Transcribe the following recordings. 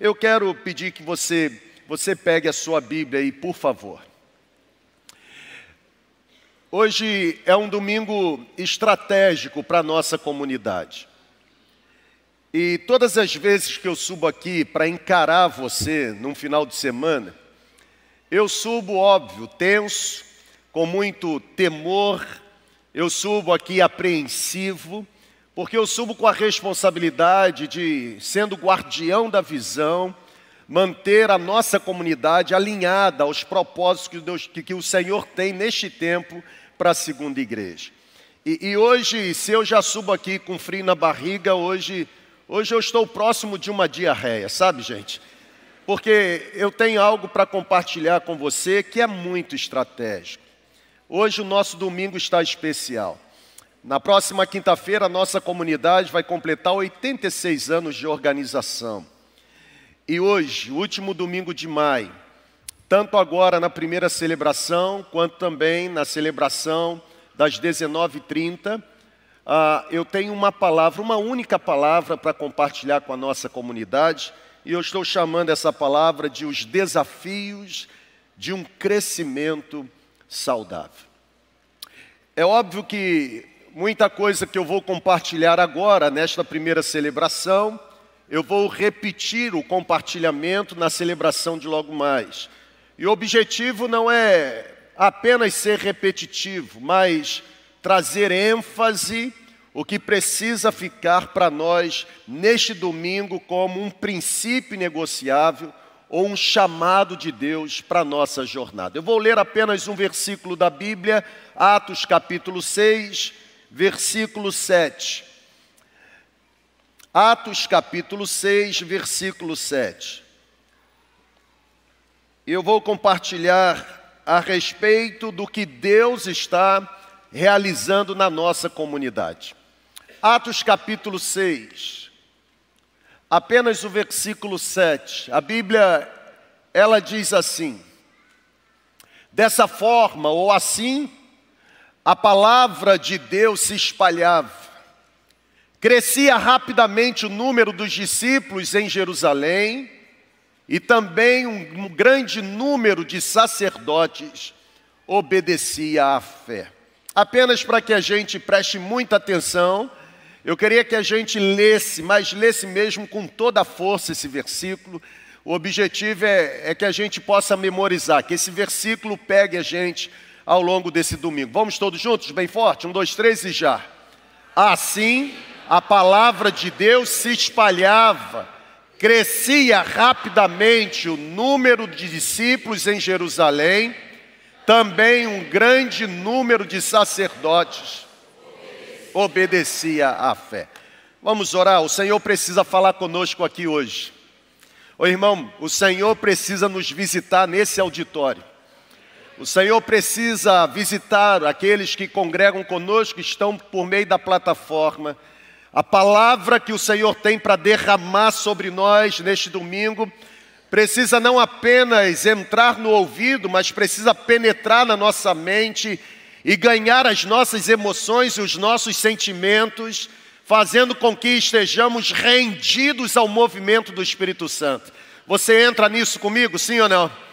Eu quero pedir que você, você pegue a sua Bíblia aí, por favor. Hoje é um domingo estratégico para a nossa comunidade. E todas as vezes que eu subo aqui para encarar você num final de semana, eu subo, óbvio, tenso, com muito temor, eu subo aqui apreensivo, porque eu subo com a responsabilidade de, sendo guardião da visão, manter a nossa comunidade alinhada aos propósitos que, Deus, que, que o Senhor tem neste tempo para a segunda igreja. E, e, hoje, se eu já subo aqui com frio na barriga, hoje, hoje eu estou próximo de uma diarreia, sabe, gente? Porque eu tenho algo para compartilhar com você que é muito estratégico. Hoje o nosso domingo está especial. Na próxima quinta-feira, a nossa comunidade vai completar 86 anos de organização. E hoje, último domingo de maio, tanto agora na primeira celebração, quanto também na celebração das 19h30, uh, ah, eu tenho uma palavra, uma única palavra para compartilhar com a nossa comunidade, e eu estou chamando essa palavra de os desafios de um crescimento saudável. É óbvio que muita coisa que eu vou compartilhar agora, nesta primeira celebração, eu vou repetir o compartilhamento na celebração de logo mais. E o objetivo não é apenas ser repetitivo, mas trazer ênfase o que precisa ficar para nós neste domingo como um princípio negociável ou um chamado de Deus para a nossa jornada. Eu vou ler apenas um versículo da Bíblia, Atos capítulo 6, versículo 7. Atos capítulo 6, versículo 7. Eu vou compartilhar a respeito do que Deus está realizando na nossa comunidade. Atos capítulo 6, apenas o versículo 7. A Bíblia, ela diz assim: Dessa forma ou assim, a palavra de Deus se espalhava. Crescia rapidamente o número dos discípulos em Jerusalém e também um grande número de sacerdotes obedecia à fé. Apenas para que a gente preste muita atenção, eu queria que a gente lesse, mas lesse mesmo com toda a força esse versículo. O objetivo é, é que a gente possa memorizar, que esse versículo pegue a gente ao longo desse domingo. Vamos todos juntos, bem forte? Um, dois, três e já. Assim, a palavra de Deus se espalhava, crescia rapidamente o número de discípulos em Jerusalém, também um grande número de sacerdotes obedecia à fé. Vamos orar, o Senhor precisa falar conosco aqui hoje. Ô irmão, o Senhor precisa nos visitar nesse auditório. O Senhor precisa visitar aqueles que congregam conosco, que estão por meio da plataforma. A palavra que o Senhor tem para derramar sobre nós neste domingo precisa não apenas entrar no ouvido, mas precisa penetrar na nossa mente e ganhar as nossas emoções e os nossos sentimentos, fazendo com que estejamos rendidos ao movimento do Espírito Santo. Você entra nisso comigo, sim ou não?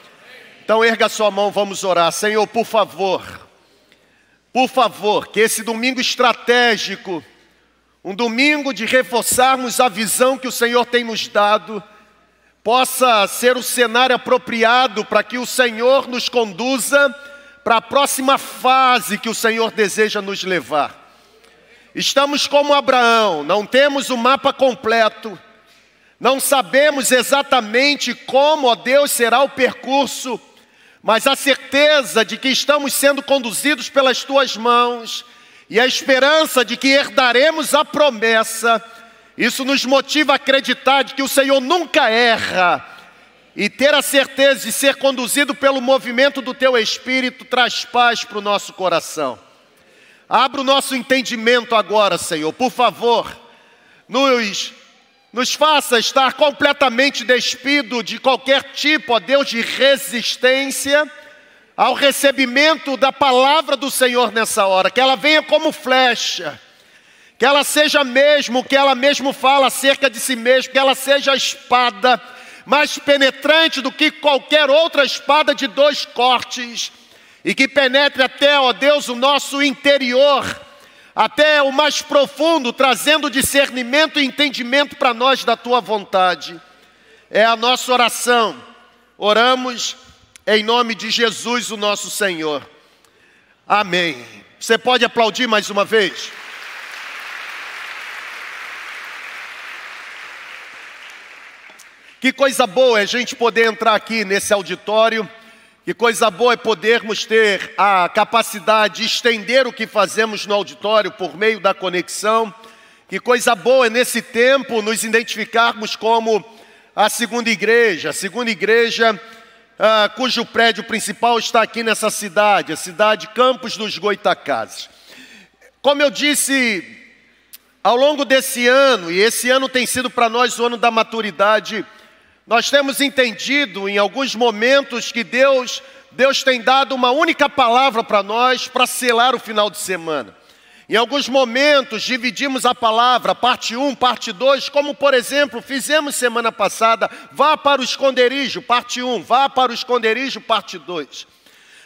Então erga sua mão, vamos orar. Senhor, por favor, por favor, que esse domingo estratégico, um domingo de reforçarmos a visão que o Senhor tem nos dado, possa ser o cenário apropriado para que o Senhor nos conduza para a próxima fase que o Senhor deseja nos levar. Estamos como Abraão, não temos o mapa completo, não sabemos exatamente como, ó Deus, será o percurso mas a certeza de que estamos sendo conduzidos pelas tuas mãos e a esperança de que herdaremos a promessa, isso nos motiva a acreditar de que o Senhor nunca erra e ter a certeza de ser conduzido pelo movimento do teu espírito traz paz para o nosso coração. Abra o nosso entendimento agora, Senhor, por favor, nos nos faça estar completamente despido de qualquer tipo, ó Deus, de resistência ao recebimento da palavra do Senhor nessa hora, que ela venha como flecha, que ela seja mesmo que ela mesmo fala acerca de si mesmo, que ela seja a espada mais penetrante do que qualquer outra espada de dois cortes, e que penetre até, ó Deus, o nosso interior, até o mais profundo, trazendo discernimento e entendimento para nós da tua vontade. É a nossa oração. Oramos em nome de Jesus, o nosso Senhor. Amém. Você pode aplaudir mais uma vez? Que coisa boa é a gente poder entrar aqui nesse auditório. Que coisa boa é podermos ter a capacidade de estender o que fazemos no auditório por meio da conexão. Que coisa boa é nesse tempo nos identificarmos como a segunda igreja, a segunda igreja ah, cujo prédio principal está aqui nessa cidade, a cidade Campos dos Goitacazes. Como eu disse, ao longo desse ano, e esse ano tem sido para nós o ano da maturidade, nós temos entendido em alguns momentos que Deus, Deus tem dado uma única palavra para nós para selar o final de semana. Em alguns momentos dividimos a palavra, parte 1, parte 2, como por exemplo fizemos semana passada, vá para o esconderijo, parte 1, vá para o esconderijo, parte 2.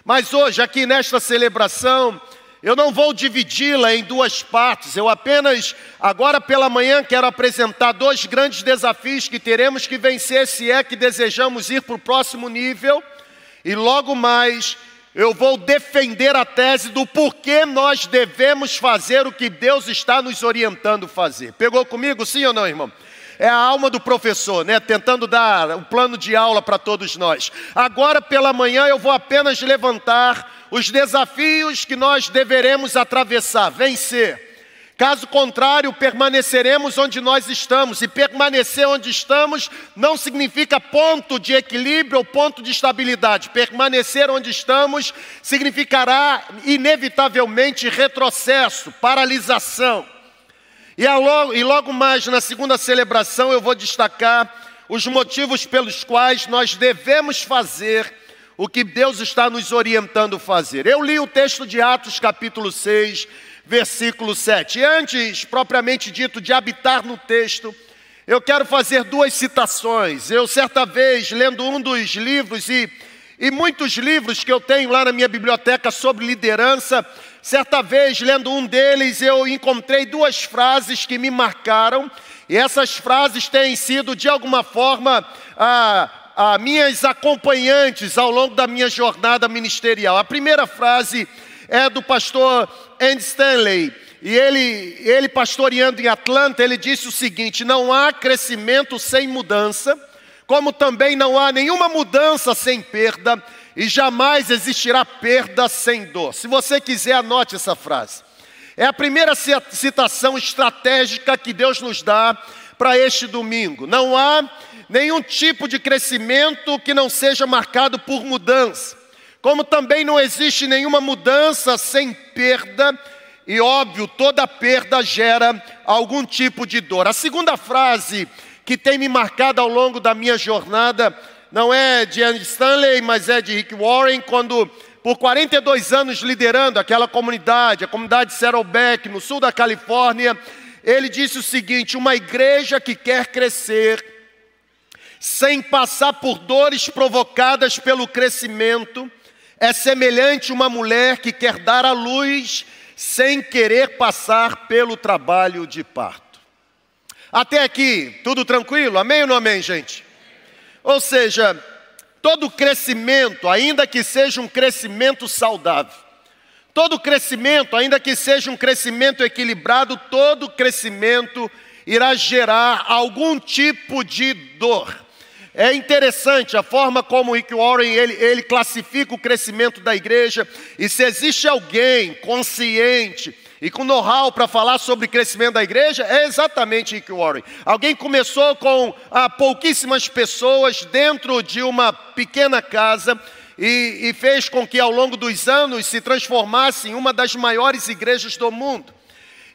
Mas hoje, aqui nesta celebração, eu não vou dividi-la em duas partes, eu apenas, agora pela manhã, quero apresentar dois grandes desafios que teremos que vencer se é que desejamos ir para o próximo nível, e logo mais eu vou defender a tese do porquê nós devemos fazer o que Deus está nos orientando a fazer. Pegou comigo, sim ou não, irmão? É a alma do professor, né? Tentando dar um plano de aula para todos nós. Agora pela manhã eu vou apenas levantar os desafios que nós deveremos atravessar, vencer. Caso contrário, permaneceremos onde nós estamos. E permanecer onde estamos não significa ponto de equilíbrio ou ponto de estabilidade. Permanecer onde estamos significará, inevitavelmente, retrocesso, paralisação. E logo, e logo mais, na segunda celebração, eu vou destacar os motivos pelos quais nós devemos fazer o que Deus está nos orientando a fazer. Eu li o texto de Atos, capítulo 6, versículo 7. E antes, propriamente dito, de habitar no texto, eu quero fazer duas citações. Eu, certa vez, lendo um dos livros e, e muitos livros que eu tenho lá na minha biblioteca sobre liderança, certa vez, lendo um deles, eu encontrei duas frases que me marcaram. E essas frases têm sido, de alguma forma, ah, minhas acompanhantes ao longo da minha jornada ministerial. A primeira frase é do pastor Andy Stanley. E ele, ele pastoreando em Atlanta, ele disse o seguinte: não há crescimento sem mudança, como também não há nenhuma mudança sem perda, e jamais existirá perda sem dor. Se você quiser, anote essa frase. É a primeira citação estratégica que Deus nos dá para este domingo. Não há nenhum tipo de crescimento que não seja marcado por mudança. Como também não existe nenhuma mudança sem perda, e óbvio, toda perda gera algum tipo de dor. A segunda frase que tem me marcado ao longo da minha jornada não é de Andy Stanley, mas é de Rick Warren, quando por 42 anos liderando aquela comunidade, a comunidade Saddleback, no sul da Califórnia, ele disse o seguinte: uma igreja que quer crescer sem passar por dores provocadas pelo crescimento, é semelhante a uma mulher que quer dar à luz sem querer passar pelo trabalho de parto. Até aqui, tudo tranquilo? Amém ou não amém, gente? Ou seja, todo crescimento, ainda que seja um crescimento saudável, todo crescimento, ainda que seja um crescimento equilibrado, todo crescimento irá gerar algum tipo de dor. É interessante a forma como Rick Warren ele, ele classifica o crescimento da igreja. E se existe alguém consciente e com know-how para falar sobre crescimento da igreja, é exatamente Rick Warren. Alguém começou com ah, pouquíssimas pessoas dentro de uma pequena casa e, e fez com que ao longo dos anos se transformasse em uma das maiores igrejas do mundo.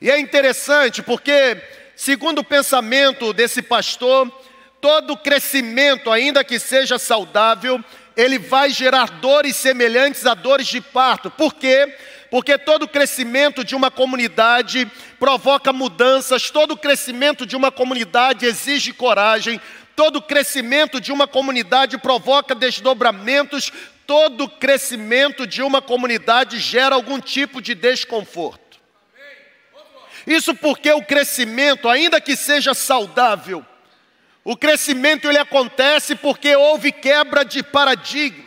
E é interessante porque, segundo o pensamento desse pastor, todo crescimento, ainda que seja saudável, ele vai gerar dores semelhantes a dores de parto. Por quê? Porque todo crescimento de uma comunidade provoca mudanças, todo crescimento de uma comunidade exige coragem, todo crescimento de uma comunidade provoca desdobramentos, todo crescimento de uma comunidade gera algum tipo de desconforto. Isso porque o crescimento, ainda que seja saudável, o crescimento ele acontece porque houve quebra de paradigmas.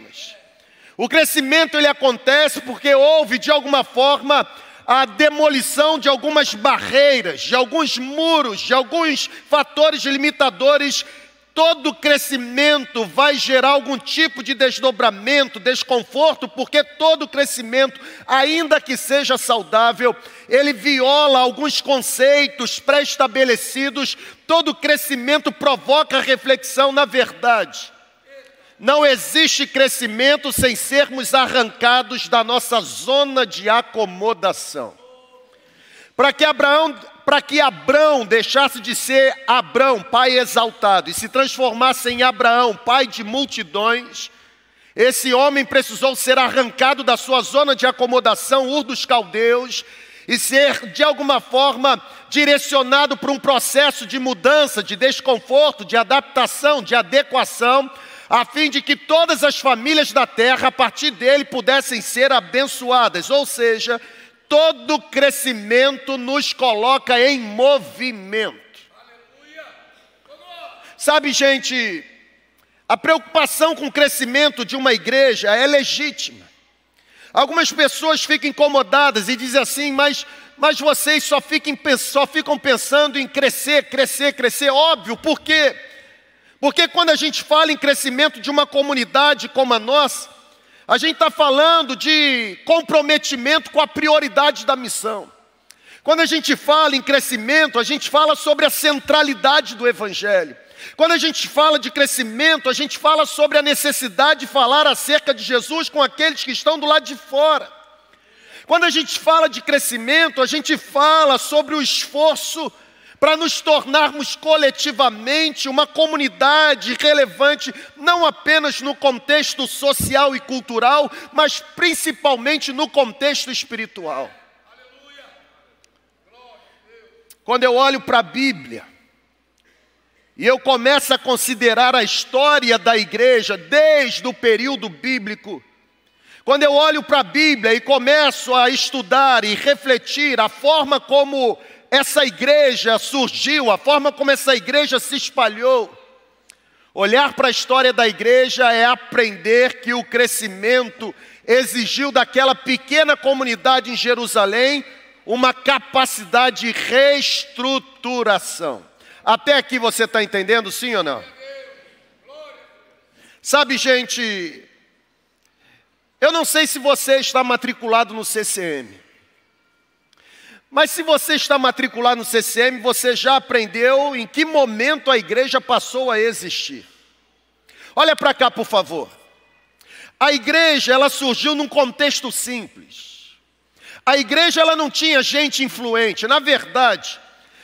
O crescimento ele acontece porque houve de alguma forma a demolição de algumas barreiras, de alguns muros, de alguns fatores limitadores todo crescimento vai gerar algum tipo de desdobramento, desconforto, porque todo crescimento, ainda que seja saudável, ele viola alguns conceitos pré-estabelecidos. Todo crescimento provoca reflexão na verdade. Não existe crescimento sem sermos arrancados da nossa zona de acomodação. Para que Abraão para que Abrão deixasse de ser Abrão, pai exaltado, e se transformasse em Abraão, pai de multidões, esse homem precisou ser arrancado da sua zona de acomodação, Ur dos Caldeus, e ser de alguma forma direcionado para um processo de mudança, de desconforto, de adaptação, de adequação, a fim de que todas as famílias da terra, a partir dele, pudessem ser abençoadas, ou seja, todo crescimento nos coloca em movimento. Sabe, gente, a preocupação com o crescimento de uma igreja é legítima. Algumas pessoas ficam incomodadas e dizem assim, mas, mas vocês só, fiquem, só ficam pensando em crescer, crescer, crescer. Óbvio, por quê? Porque quando a gente fala em crescimento de uma comunidade como a nossa, a gente está falando de comprometimento com a prioridade da missão. Quando a gente fala em crescimento, a gente fala sobre a centralidade do Evangelho. Quando a gente fala de crescimento, a gente fala sobre a necessidade de falar acerca de Jesus com aqueles que estão do lado de fora. Quando a gente fala de crescimento, a gente fala sobre o esforço para nos tornarmos coletivamente uma comunidade relevante, não apenas no contexto social e cultural, mas principalmente no contexto espiritual. Quando eu olho para a Bíblia, e eu começo a considerar a história da igreja desde o período bíblico, quando eu olho para a Bíblia e começo a estudar e refletir a forma como essa igreja surgiu, a forma como essa igreja se espalhou. Olhar para a história da igreja é aprender que o crescimento exigiu daquela pequena comunidade em Jerusalém uma capacidade de reestruturação. Até aqui você está entendendo, sim ou não? Sabe, gente, eu não sei se você está matriculado no CCM. Mas se você está matriculado no CCM, você já aprendeu em que momento a igreja passou a existir. Olha para cá, por favor. A igreja, ela surgiu num contexto simples. A igreja, ela não tinha gente influente. Na verdade,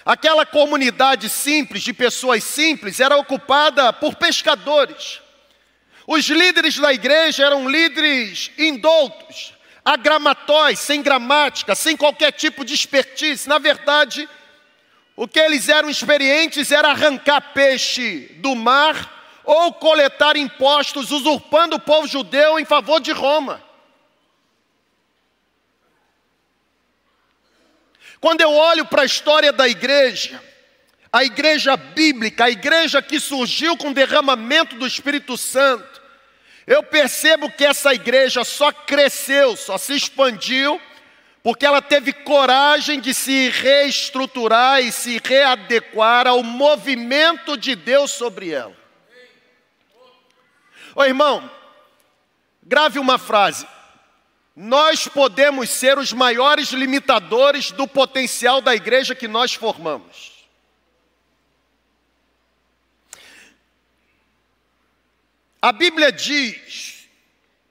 aquela comunidade simples, de pessoas simples, era ocupada por pescadores. Os líderes da igreja eram líderes indoutos, agramatóis, sem gramática, sem qualquer tipo de expertise. Na verdade, o que eles eram experientes era arrancar peixe do mar ou coletar impostos, usurpando o povo judeu em favor de Roma. Quando eu olho para a história da igreja, a igreja bíblica, a igreja que surgiu com o derramamento do Espírito Santo, eu percebo que essa igreja só cresceu, só se expandiu, porque ela teve coragem de se reestruturar e se readequar ao movimento de Deus sobre ela. Ô irmão, grave uma frase. Nós podemos ser os maiores limitadores do potencial da igreja que nós formamos. A Bíblia diz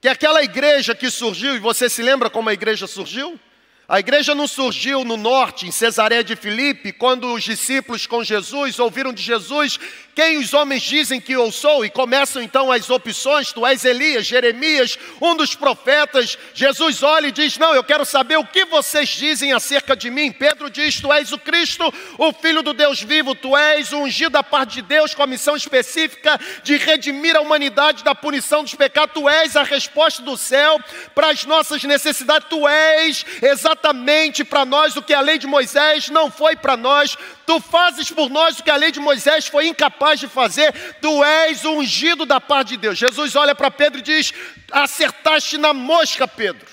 que aquela igreja que surgiu, e você se lembra como a igreja surgiu? A igreja não surgiu no norte, em Cesareia de Filipe, quando os discípulos com Jesus ouviram de Jesus quem os homens dizem que eu sou, e começam então as opções: tu és Elias, Jeremias, um dos profetas. Jesus olha e diz: Não, eu quero saber o que vocês dizem acerca de mim. Pedro diz: Tu és o Cristo, o Filho do Deus vivo, tu és o ungido da parte de Deus com a missão específica de redimir a humanidade da punição dos pecados. Tu és a resposta do céu para as nossas necessidades, tu és exatamente para nós o que a lei de Moisés não foi para nós. Tu fazes por nós o que a lei de Moisés foi incapaz de fazer. Tu és ungido da parte de Deus. Jesus olha para Pedro e diz: Acertaste na mosca, Pedro.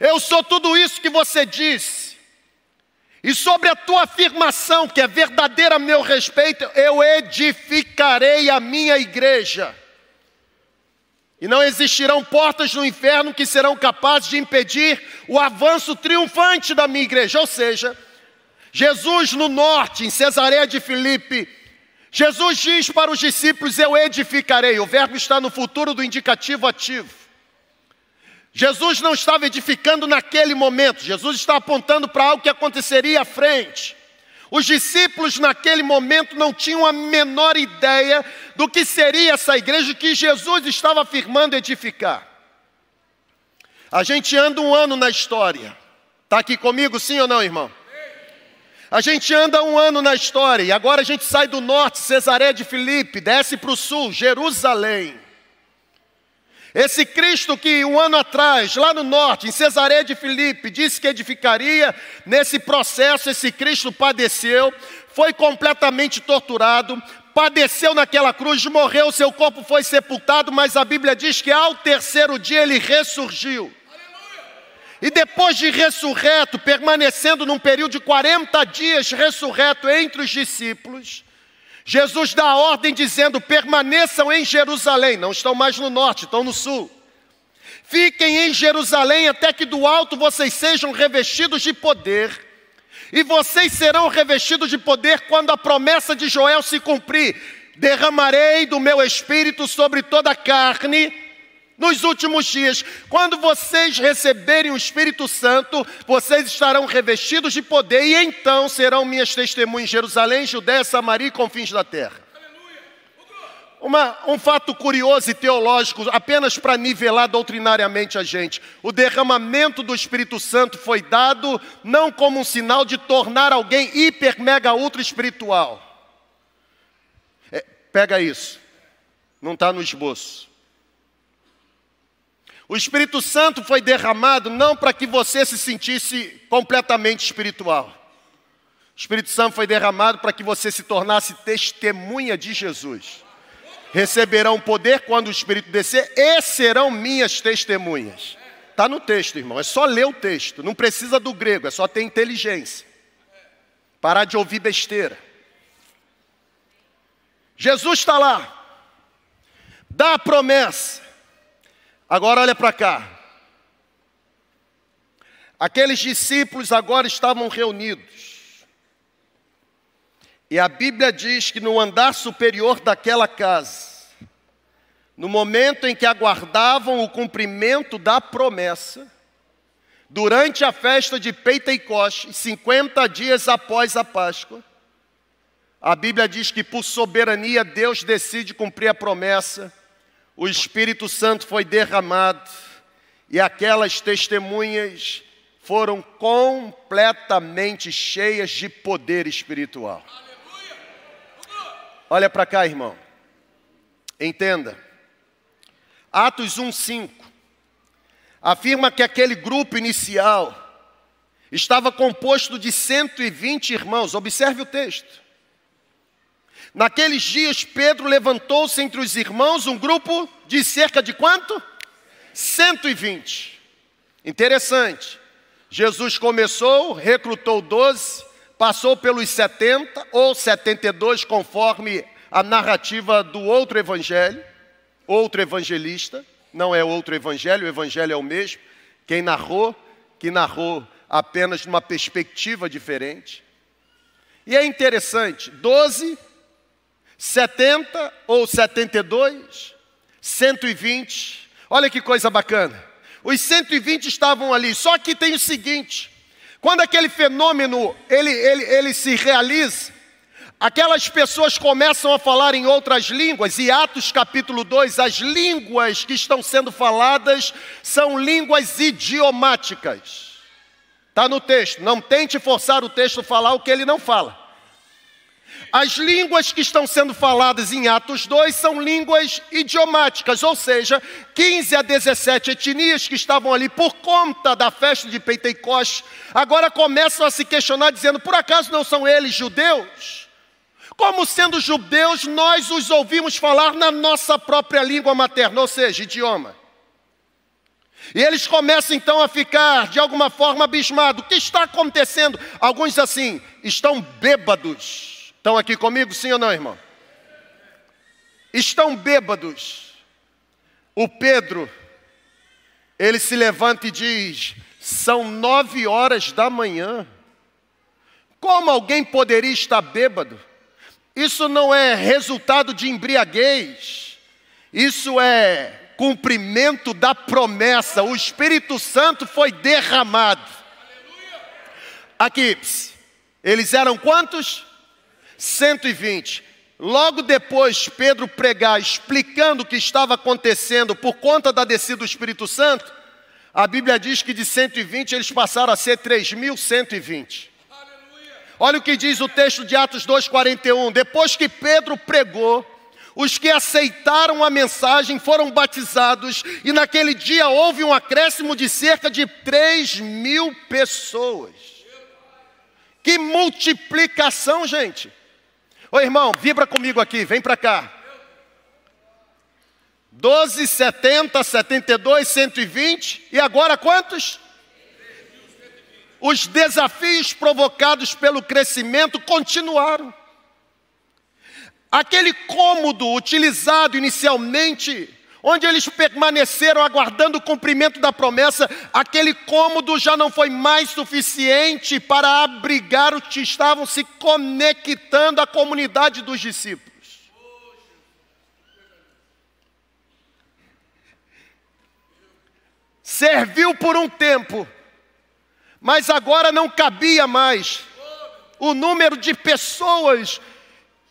Eu sou tudo isso que você disse. E sobre a tua afirmação, que é verdadeira a meu respeito, eu edificarei a minha igreja. E não existirão portas no inferno que serão capazes de impedir o avanço triunfante da minha igreja. Ou seja, Jesus no norte, em Cesareia de Filipe, Jesus diz para os discípulos: Eu edificarei. O verbo está no futuro do indicativo ativo. Jesus não estava edificando naquele momento, Jesus está apontando para algo que aconteceria à frente. Os discípulos naquele momento não tinham a menor ideia do que seria essa igreja que Jesus estava afirmando edificar. A gente anda um ano na história. Está aqui comigo, sim ou não, irmão? A gente anda um ano na história e agora a gente sai do norte, Cesaré de Filipe, desce para o sul, Jerusalém. Esse Cristo que um ano atrás, lá no norte, em Cesaré de Filipe, disse que edificaria, nesse processo esse Cristo padeceu, foi completamente torturado, padeceu naquela cruz, morreu, seu corpo foi sepultado, mas a Bíblia diz que ao terceiro dia ele ressurgiu. E depois de ressurreto, permanecendo num período de 40 dias ressurreto entre os discípulos, Jesus dá a ordem dizendo: permaneçam em Jerusalém, não estão mais no norte, estão no sul. Fiquem em Jerusalém até que do alto vocês sejam revestidos de poder. E vocês serão revestidos de poder quando a promessa de Joel se cumprir. Derramarei do meu espírito sobre toda a carne nos últimos dias, quando vocês receberem o Espírito Santo, vocês estarão revestidos de poder e então serão minhas testemunhas em Jerusalém, Judéia, Samaria e confins da terra. Uma, um fato curioso e teológico, apenas para nivelar doutrinariamente a gente: o derramamento do Espírito Santo foi dado não como um sinal de tornar alguém hiper, mega, ultra espiritual. É, pega isso, não está no esboço. O Espírito Santo foi derramado não para que você se sentisse completamente espiritual. O Espírito Santo foi derramado para que você se tornasse testemunha de Jesus. Receberão poder quando o Espírito descer e serão minhas testemunhas. Está no texto, irmão. É só ler o texto. Não precisa do grego, é só ter inteligência. Parar de ouvir besteira. Jesus está lá. Dá a promessa. Agora olha para cá. Aqueles discípulos agora estavam reunidos. E a Bíblia diz que no andar superior daquela casa, no momento em que aguardavam o cumprimento da promessa, durante a festa de Pentecostes, 50 dias após a Páscoa, a Bíblia diz que por soberania Deus decide cumprir a promessa o Espírito Santo foi derramado e aquelas testemunhas foram completamente cheias de poder espiritual. Olha para cá, irmão. Entenda. Atos 1:5 afirma que aquele grupo inicial estava composto de 120 irmãos. Observe o texto. Naqueles dias, Pedro levantou-se entre os irmãos um grupo de cerca de quanto? 120. Interessante. Jesus começou, recrutou 12, passou pelos 70 ou 72, conforme a narrativa do outro evangelho, outro evangelista, não é outro evangelho, o evangelho é o mesmo. Quem narrou, que narrou apenas numa perspectiva diferente. E é interessante, 12 70 ou 72, 120. Olha que coisa bacana. Os 120 estavam ali. Só que tem o seguinte: quando aquele fenômeno ele, ele, ele se realiza, aquelas pessoas começam a falar em outras línguas, e Atos capítulo 2, as línguas que estão sendo faladas são línguas idiomáticas. Está no texto, não tente forçar o texto a falar o que ele não fala. As línguas que estão sendo faladas em Atos 2 são línguas idiomáticas, ou seja, 15 a 17 etnias que estavam ali por conta da festa de Pentecostes, agora começam a se questionar, dizendo: por acaso não são eles judeus? Como sendo judeus, nós os ouvimos falar na nossa própria língua materna, ou seja, idioma. E eles começam então a ficar de alguma forma abismados. O que está acontecendo? Alguns assim, estão bêbados Estão aqui comigo, sim ou não, irmão? Estão bêbados. O Pedro, ele se levanta e diz: são nove horas da manhã. Como alguém poderia estar bêbado? Isso não é resultado de embriaguez, isso é cumprimento da promessa. O Espírito Santo foi derramado. Aqui, eles eram quantos? 120. Logo depois, Pedro pregar explicando o que estava acontecendo por conta da descida do Espírito Santo, a Bíblia diz que de 120 eles passaram a ser 3.120. Olha o que diz o texto de Atos 2,41. Depois que Pedro pregou, os que aceitaram a mensagem foram batizados, e naquele dia houve um acréscimo de cerca de 3 mil pessoas. Que multiplicação, gente! Ô irmão, vibra comigo aqui, vem para cá. 12, 70, 72, 120 e agora quantos? Os desafios provocados pelo crescimento continuaram. Aquele cômodo utilizado inicialmente onde eles permaneceram aguardando o cumprimento da promessa, aquele cômodo já não foi mais suficiente para abrigar os que estavam se conectando à comunidade dos discípulos. Serviu por um tempo, mas agora não cabia mais o número de pessoas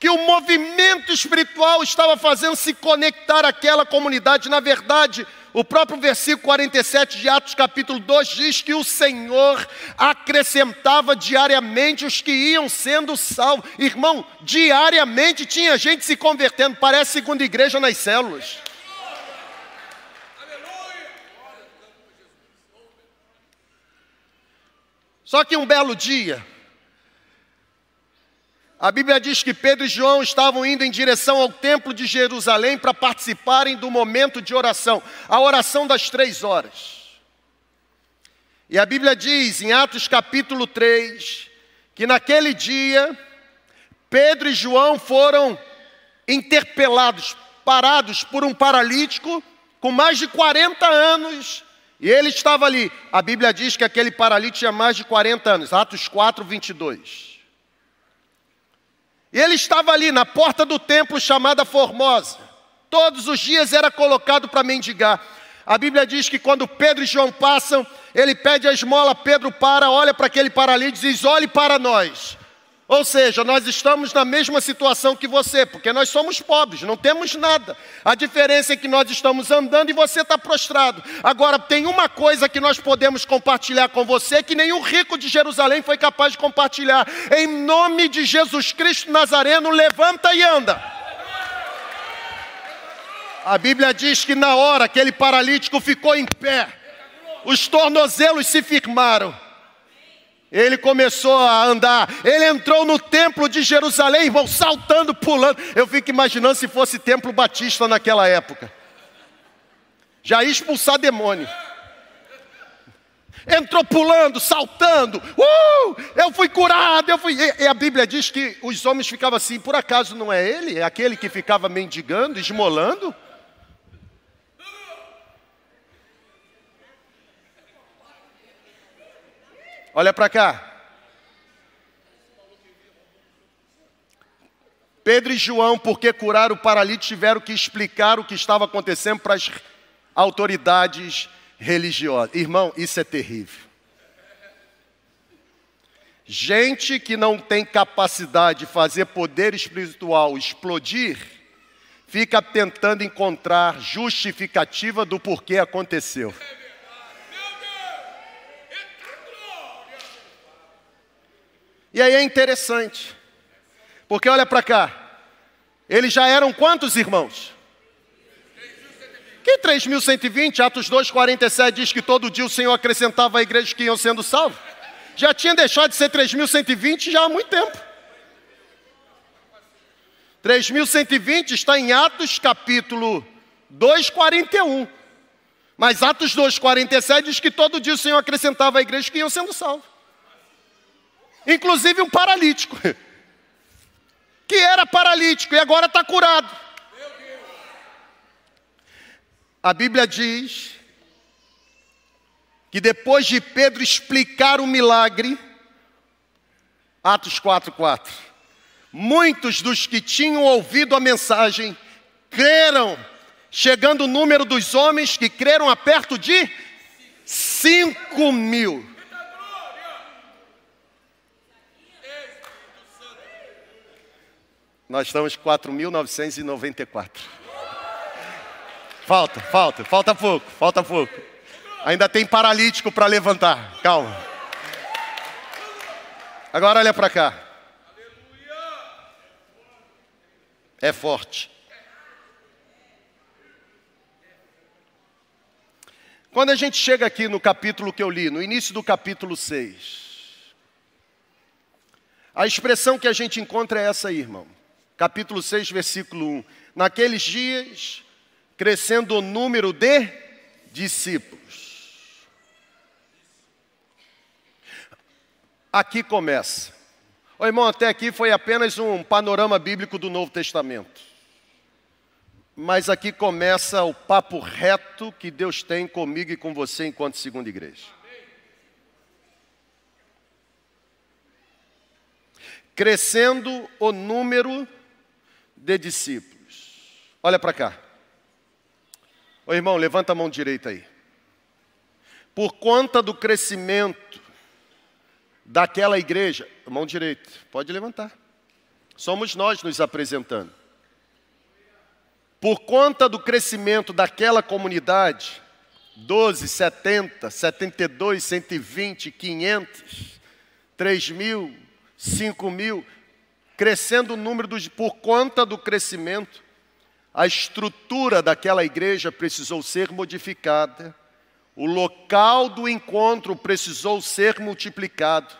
que o movimento espiritual estava fazendo se conectar àquela comunidade. Na verdade, o próprio versículo 47 de Atos, capítulo 2, diz que o Senhor acrescentava diariamente os que iam sendo salvos. Irmão, diariamente tinha gente se convertendo, parece segunda igreja nas células. Só que um belo dia, a Bíblia diz que Pedro e João estavam indo em direção ao templo de Jerusalém para participarem do momento de oração, a oração das três horas. E a Bíblia diz em Atos capítulo 3 que naquele dia Pedro e João foram interpelados, parados por um paralítico com mais de 40 anos, e ele estava ali. A Bíblia diz que aquele paralítico tinha mais de 40 anos, Atos 4, 22. E ele estava ali na porta do templo chamada Formosa. Todos os dias era colocado para mendigar. A Bíblia diz que quando Pedro e João passam, ele pede a esmola, Pedro para, olha para aquele paralítico e diz: olhe para nós. Ou seja, nós estamos na mesma situação que você, porque nós somos pobres, não temos nada. A diferença é que nós estamos andando e você está prostrado. Agora, tem uma coisa que nós podemos compartilhar com você que nenhum rico de Jerusalém foi capaz de compartilhar. Em nome de Jesus Cristo Nazareno, levanta e anda. A Bíblia diz que na hora aquele paralítico ficou em pé, os tornozelos se firmaram ele começou a andar, ele entrou no templo de Jerusalém, irmão, saltando, pulando. Eu fico imaginando se fosse templo batista naquela época. Já ia expulsar demônio. Entrou pulando, saltando. Uh! Eu fui curado, eu fui. E a Bíblia diz que os homens ficavam assim, por acaso não é ele? É aquele que ficava mendigando, esmolando? Olha para cá. Pedro e João, porque curaram o paralítico, tiveram que explicar o que estava acontecendo para as autoridades religiosa. Irmão, isso é terrível. Gente que não tem capacidade de fazer poder espiritual explodir, fica tentando encontrar justificativa do porquê aconteceu. E aí é interessante, porque olha para cá, eles já eram quantos irmãos? Que 3.120, Atos 2,47 diz que todo dia o Senhor acrescentava a igreja que iam sendo salvos. Já tinha deixado de ser 3.120 já há muito tempo. 3.120 está em Atos capítulo 2,41. Mas Atos 2,47 diz que todo dia o Senhor acrescentava a igreja que iam sendo salvos inclusive um paralítico, que era paralítico e agora está curado. A Bíblia diz que depois de Pedro explicar o milagre, Atos 4,4, muitos dos que tinham ouvido a mensagem creram, chegando o número dos homens que creram a perto de 5 mil. Nós estamos 4.994. Falta, falta, falta pouco, falta pouco. Ainda tem paralítico para levantar. Calma. Agora olha para cá. É forte. Quando a gente chega aqui no capítulo que eu li, no início do capítulo 6, a expressão que a gente encontra é essa aí, irmão capítulo 6, versículo 1. Naqueles dias, crescendo o número de discípulos. Aqui começa. O irmão, até aqui foi apenas um panorama bíblico do Novo Testamento. Mas aqui começa o papo reto que Deus tem comigo e com você enquanto segunda igreja. Crescendo o número de discípulos. Olha para cá. Ô irmão, levanta a mão direita aí. Por conta do crescimento daquela igreja, mão direita, pode levantar. Somos nós nos apresentando. Por conta do crescimento daquela comunidade, 12, 70, 72, 120, 500, 3 mil, 5 mil, crescendo o número dos. Por conta do crescimento, a estrutura daquela igreja precisou ser modificada, o local do encontro precisou ser multiplicado,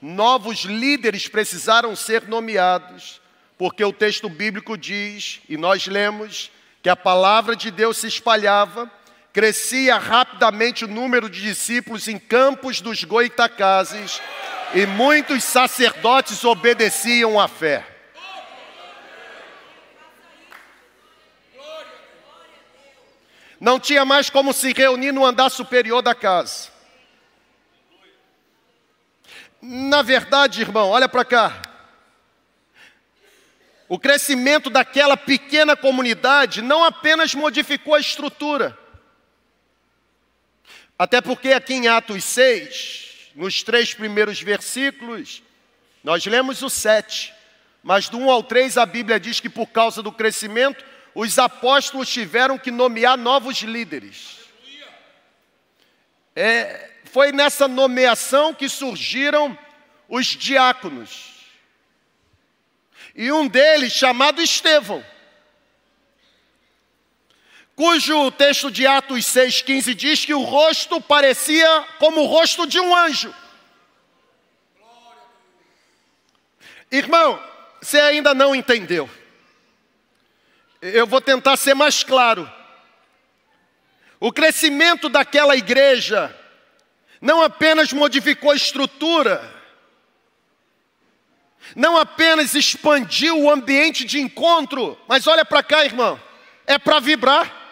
novos líderes precisaram ser nomeados, porque o texto bíblico diz, e nós lemos, que a palavra de Deus se espalhava, crescia rapidamente o número de discípulos em campos dos goitacazes e muitos sacerdotes obedeciam à fé. Não tinha mais como se reunir no andar superior da casa. Na verdade, irmão, olha para cá. O crescimento daquela pequena comunidade não apenas modificou a estrutura, até porque aqui em Atos 6, nos três primeiros versículos, nós lemos o 7, mas do 1 ao 3 a Bíblia diz que por causa do crescimento, os apóstolos tiveram que nomear novos líderes. É, foi nessa nomeação que surgiram os diáconos. E um deles, chamado Estevão, cujo texto de Atos 6,15 diz que o rosto parecia como o rosto de um anjo. Irmão, você ainda não entendeu. Eu vou tentar ser mais claro. O crescimento daquela igreja não apenas modificou a estrutura, não apenas expandiu o ambiente de encontro, mas olha para cá, irmão, é para vibrar.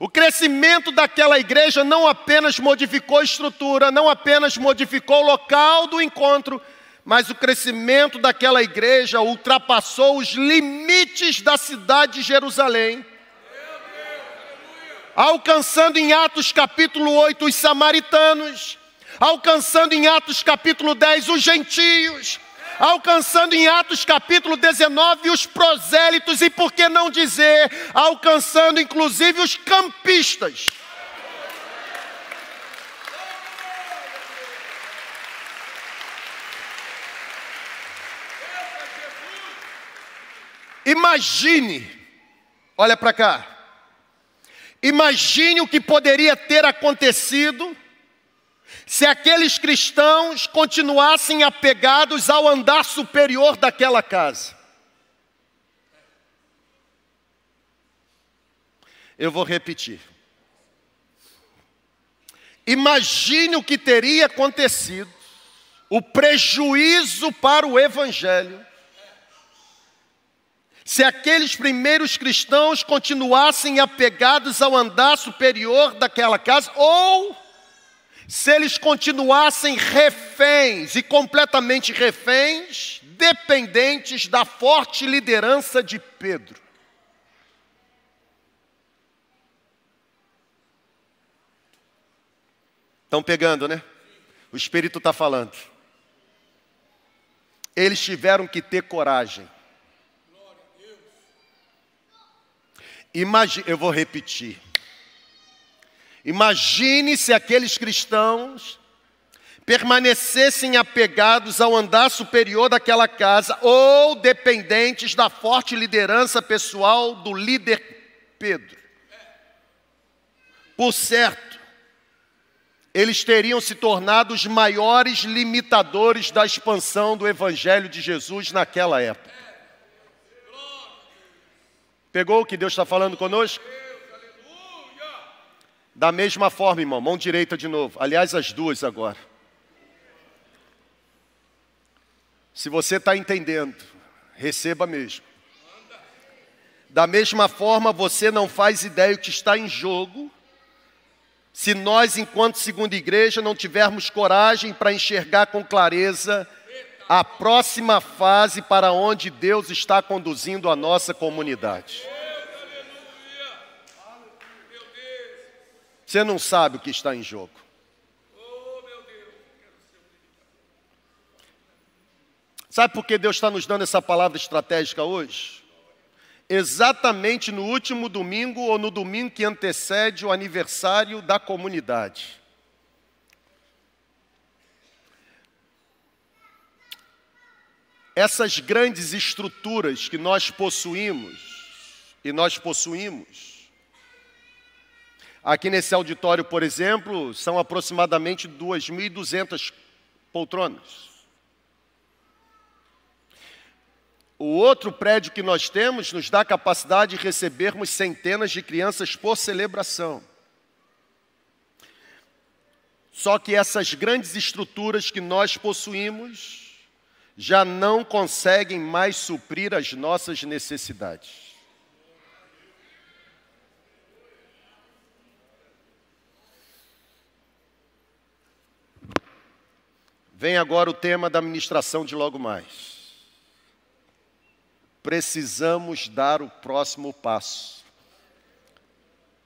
O crescimento daquela igreja não apenas modificou a estrutura, não apenas modificou o local do encontro, mas o crescimento daquela igreja ultrapassou os limites da cidade de Jerusalém. alcançando em Atos capítulo 8 os samaritanos, alcançando em Atos capítulo 10 os gentios, alcançando em Atos capítulo 19 os prosélitos e por que não dizer, alcançando inclusive os campistas. Imagine, olha para cá, imagine o que poderia ter acontecido se aqueles cristãos continuassem apegados ao andar superior daquela casa. Eu vou repetir. Imagine o que teria acontecido, o prejuízo para o Evangelho, se aqueles primeiros cristãos continuassem apegados ao andar superior daquela casa, ou se eles continuassem reféns e completamente reféns, dependentes da forte liderança de Pedro. Estão pegando, né? O Espírito está falando. Eles tiveram que ter coragem. Imagine, eu vou repetir. Imagine se aqueles cristãos permanecessem apegados ao andar superior daquela casa ou dependentes da forte liderança pessoal do líder Pedro. Por certo, eles teriam se tornado os maiores limitadores da expansão do Evangelho de Jesus naquela época. Pegou o que Deus está falando conosco? Da mesma forma, irmão, mão direita de novo. Aliás, as duas agora. Se você está entendendo, receba mesmo. Da mesma forma, você não faz ideia o que está em jogo se nós, enquanto segunda igreja, não tivermos coragem para enxergar com clareza a próxima fase para onde Deus está conduzindo a nossa comunidade. Você não sabe o que está em jogo. Sabe por que Deus está nos dando essa palavra estratégica hoje? Exatamente no último domingo ou no domingo que antecede o aniversário da comunidade. essas grandes estruturas que nós possuímos, e nós possuímos, aqui nesse auditório, por exemplo, são aproximadamente 2.200 poltronas. O outro prédio que nós temos nos dá a capacidade de recebermos centenas de crianças por celebração. Só que essas grandes estruturas que nós possuímos, já não conseguem mais suprir as nossas necessidades. Vem agora o tema da ministração de logo mais. Precisamos dar o próximo passo.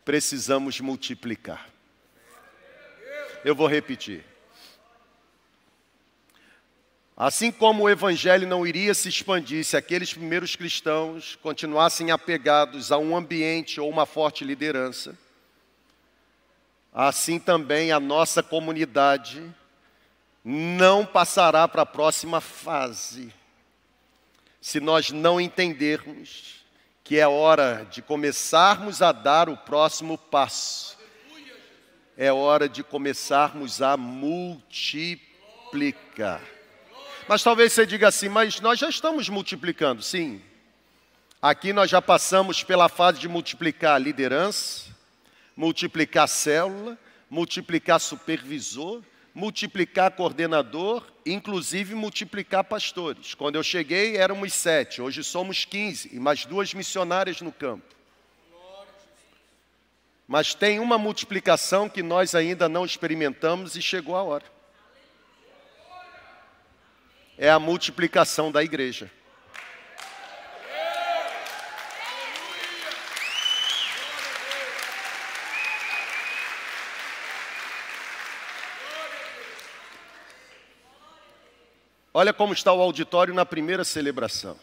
Precisamos multiplicar. Eu vou repetir. Assim como o evangelho não iria se expandir se aqueles primeiros cristãos continuassem apegados a um ambiente ou uma forte liderança, assim também a nossa comunidade não passará para a próxima fase se nós não entendermos que é hora de começarmos a dar o próximo passo. É hora de começarmos a multiplicar. Mas talvez você diga assim, mas nós já estamos multiplicando, sim. Aqui nós já passamos pela fase de multiplicar liderança, multiplicar célula, multiplicar supervisor, multiplicar coordenador, inclusive multiplicar pastores. Quando eu cheguei éramos sete, hoje somos quinze, e mais duas missionárias no campo. Mas tem uma multiplicação que nós ainda não experimentamos e chegou a hora é a multiplicação da igreja. Olha como está o auditório na primeira celebração.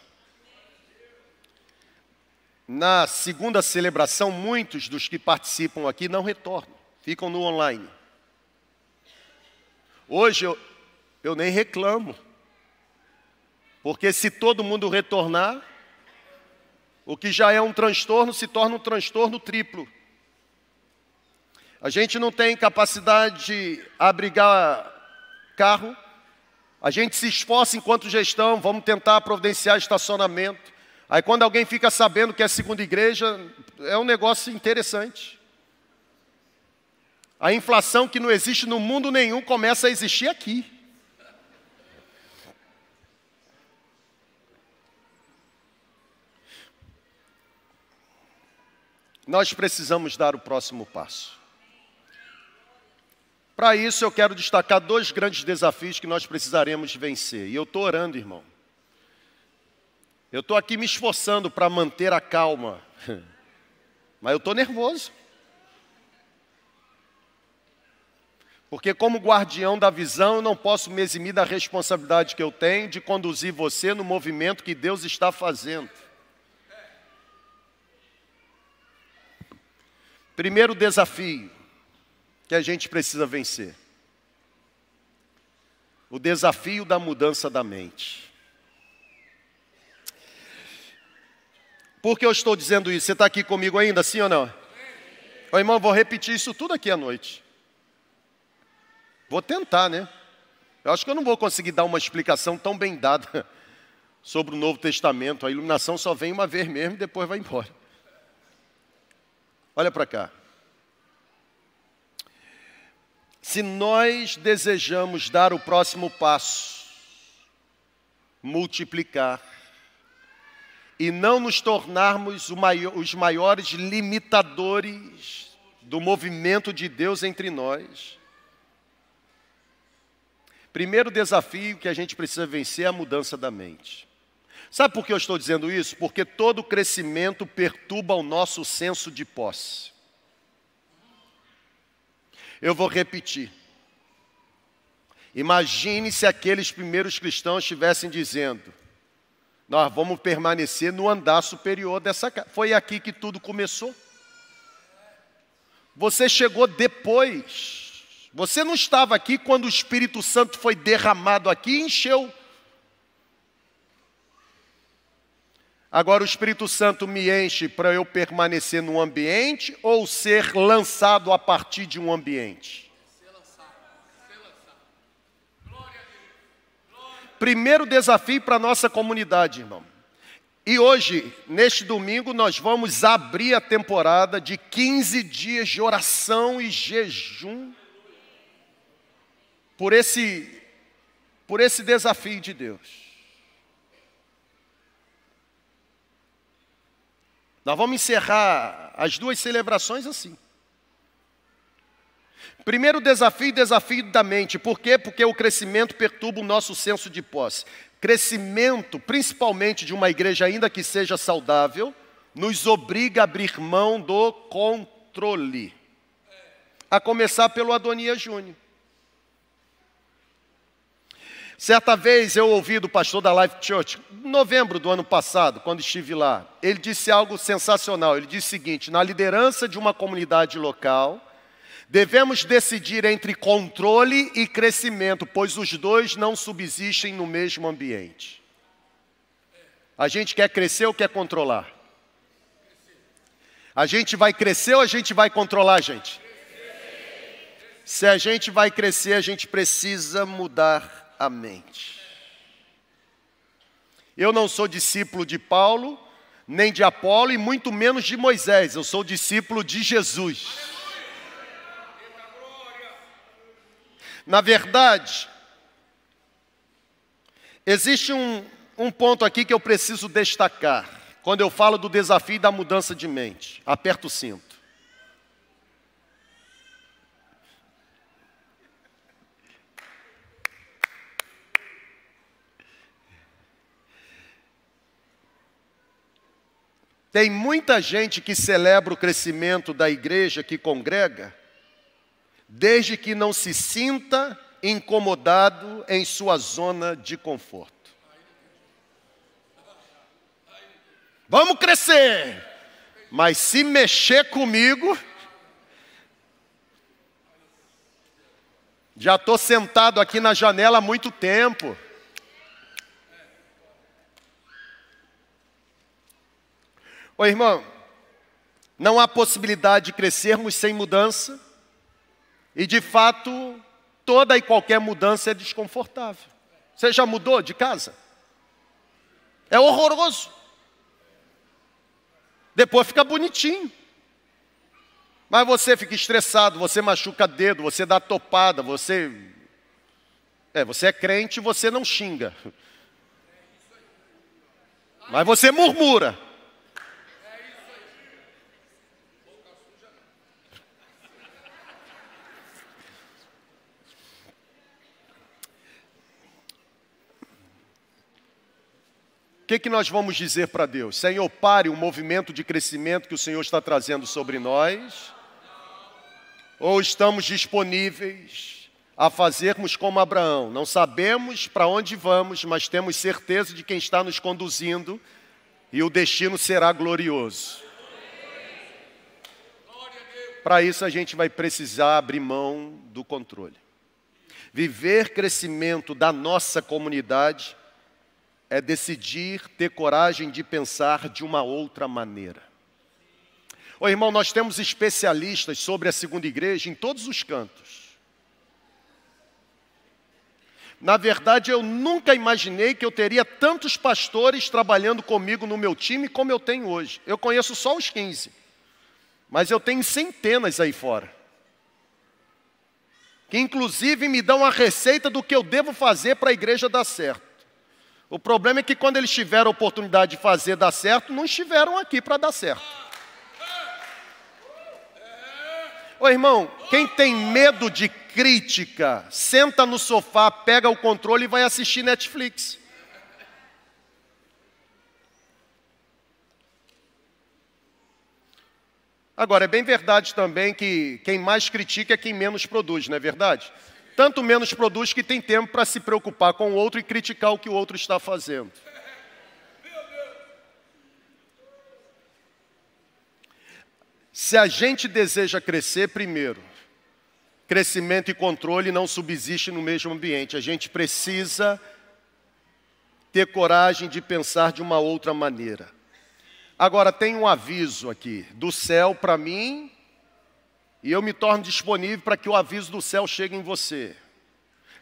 Na segunda celebração, muitos dos que participam aqui não retornam, ficam no online. Hoje eu, eu nem reclamo, porque se todo mundo retornar, o que já é um transtorno se torna um transtorno triplo. A gente não tem capacidade de abrigar carro, a gente se esforça enquanto gestão, vamos tentar providenciar estacionamento. Aí quando alguém fica sabendo que é segunda igreja, é um negócio interessante. A inflação que não existe no mundo nenhum começa a existir aqui. Nós precisamos dar o próximo passo. Para isso, eu quero destacar dois grandes desafios que nós precisaremos vencer. E eu estou orando, irmão. Eu estou aqui me esforçando para manter a calma, mas eu estou nervoso. Porque, como guardião da visão, eu não posso me eximir da responsabilidade que eu tenho de conduzir você no movimento que Deus está fazendo. Primeiro desafio que a gente precisa vencer: o desafio da mudança da mente. Por que eu estou dizendo isso? Você está aqui comigo ainda, sim ou não? Ô, irmão, vou repetir isso tudo aqui à noite. Vou tentar, né? Eu acho que eu não vou conseguir dar uma explicação tão bem dada sobre o Novo Testamento. A iluminação só vem uma vez mesmo e depois vai embora. Olha para cá. Se nós desejamos dar o próximo passo, multiplicar, e não nos tornarmos os maiores limitadores do movimento de Deus entre nós. Primeiro desafio que a gente precisa vencer é a mudança da mente. Sabe por que eu estou dizendo isso? Porque todo crescimento perturba o nosso senso de posse. Eu vou repetir. Imagine se aqueles primeiros cristãos estivessem dizendo: nós vamos permanecer no andar superior dessa casa. Foi aqui que tudo começou. Você chegou depois. Você não estava aqui quando o Espírito Santo foi derramado aqui e encheu. Agora o Espírito Santo me enche para eu permanecer no ambiente ou ser lançado a partir de um ambiente? Primeiro desafio para a nossa comunidade, irmão. E hoje, neste domingo, nós vamos abrir a temporada de 15 dias de oração e jejum por esse, por esse desafio de Deus. Nós vamos encerrar as duas celebrações assim. Primeiro desafio, desafio da mente. Por quê? Porque o crescimento perturba o nosso senso de posse. Crescimento, principalmente de uma igreja ainda que seja saudável, nos obriga a abrir mão do controle. A começar pelo Adonia Júnior. Certa vez eu ouvi do pastor da Life Church, em novembro do ano passado, quando estive lá, ele disse algo sensacional. Ele disse o seguinte: na liderança de uma comunidade local, Devemos decidir entre controle e crescimento, pois os dois não subsistem no mesmo ambiente. A gente quer crescer ou quer controlar? A gente vai crescer ou a gente vai controlar, gente? Se a gente vai crescer, a gente precisa mudar a mente. Eu não sou discípulo de Paulo, nem de Apolo e muito menos de Moisés. Eu sou discípulo de Jesus. Na verdade, existe um, um ponto aqui que eu preciso destacar, quando eu falo do desafio da mudança de mente. Aperta o cinto. Tem muita gente que celebra o crescimento da igreja, que congrega, desde que não se sinta incomodado em sua zona de conforto. Vamos crescer, mas se mexer comigo, já estou sentado aqui na janela há muito tempo. Ô irmão, não há possibilidade de crescermos sem mudança, e de fato, toda e qualquer mudança é desconfortável. Você já mudou de casa? É horroroso. Depois fica bonitinho. Mas você fica estressado, você machuca dedo, você dá topada, você. É, você é crente, você não xinga. Mas você murmura. Que, que nós vamos dizer para Deus? Senhor, pare o movimento de crescimento que o Senhor está trazendo sobre nós? Ou estamos disponíveis a fazermos como Abraão? Não sabemos para onde vamos, mas temos certeza de quem está nos conduzindo e o destino será glorioso. Para isso a gente vai precisar abrir mão do controle. Viver crescimento da nossa comunidade é decidir ter coragem de pensar de uma outra maneira. Ô irmão, nós temos especialistas sobre a segunda igreja em todos os cantos. Na verdade, eu nunca imaginei que eu teria tantos pastores trabalhando comigo no meu time como eu tenho hoje. Eu conheço só os 15, mas eu tenho centenas aí fora. Que inclusive me dão a receita do que eu devo fazer para a igreja dar certo. O problema é que quando eles tiveram a oportunidade de fazer dar certo, não estiveram aqui para dar certo. Ô irmão, quem tem medo de crítica, senta no sofá, pega o controle e vai assistir Netflix. Agora, é bem verdade também que quem mais critica é quem menos produz, não é verdade? Tanto menos produz que tem tempo para se preocupar com o outro e criticar o que o outro está fazendo. Se a gente deseja crescer, primeiro, crescimento e controle não subsistem no mesmo ambiente. A gente precisa ter coragem de pensar de uma outra maneira. Agora, tem um aviso aqui do céu para mim e eu me torno disponível para que o aviso do céu chegue em você.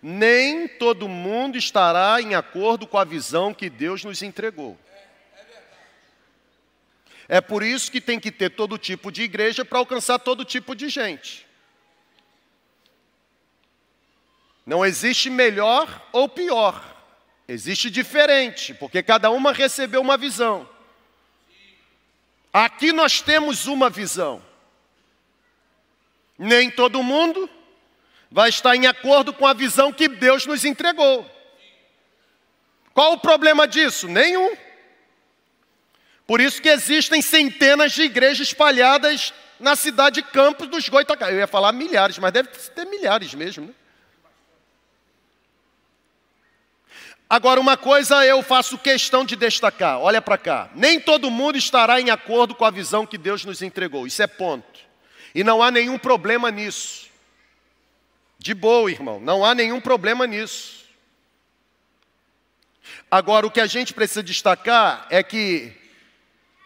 Nem todo mundo estará em acordo com a visão que Deus nos entregou. É por isso que tem que ter todo tipo de igreja para alcançar todo tipo de gente. Não existe melhor ou pior, existe diferente, porque cada uma recebeu uma visão. Aqui nós temos uma visão. Nem todo mundo vai estar em acordo com a visão que Deus nos entregou. Qual o problema disso? Nenhum. Por isso que existem centenas de igrejas espalhadas na cidade de Campos dos Goitacás. Eu ia falar milhares, mas deve ter milhares mesmo. Né? Agora, uma coisa eu faço questão de destacar, olha para cá. Nem todo mundo estará em acordo com a visão que Deus nos entregou, isso é ponto. E não há nenhum problema nisso. De boa, irmão, não há nenhum problema nisso. Agora, o que a gente precisa destacar é que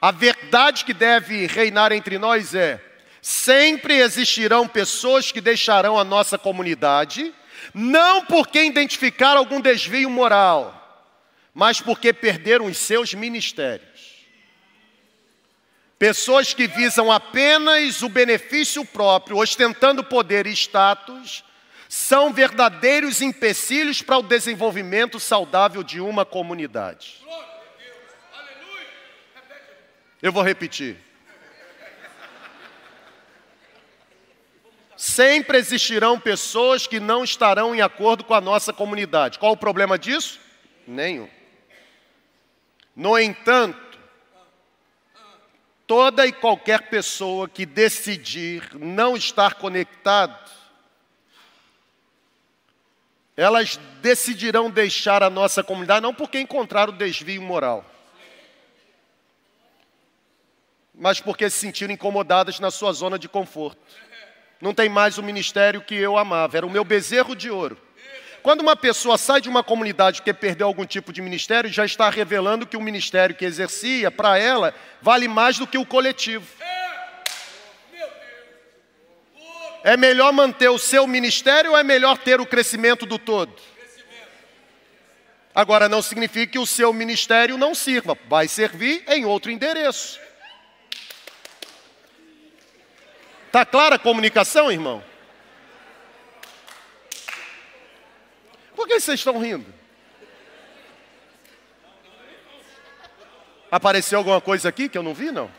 a verdade que deve reinar entre nós é: sempre existirão pessoas que deixarão a nossa comunidade, não porque identificaram algum desvio moral, mas porque perderam os seus ministérios. Pessoas que visam apenas o benefício próprio, ostentando poder e status, são verdadeiros empecilhos para o desenvolvimento saudável de uma comunidade. Eu vou repetir. Sempre existirão pessoas que não estarão em acordo com a nossa comunidade. Qual o problema disso? Nenhum. No entanto, toda e qualquer pessoa que decidir não estar conectado elas decidirão deixar a nossa comunidade não porque encontraram desvio moral, mas porque se sentiram incomodadas na sua zona de conforto. Não tem mais o ministério que eu amava, era o meu bezerro de ouro. Quando uma pessoa sai de uma comunidade porque perdeu algum tipo de ministério, já está revelando que o ministério que exercia, para ela, vale mais do que o coletivo. É melhor manter o seu ministério ou é melhor ter o crescimento do todo? Agora, não significa que o seu ministério não sirva, vai servir em outro endereço. Está clara a comunicação, irmão? Por que vocês estão rindo? Apareceu alguma coisa aqui que eu não vi, não?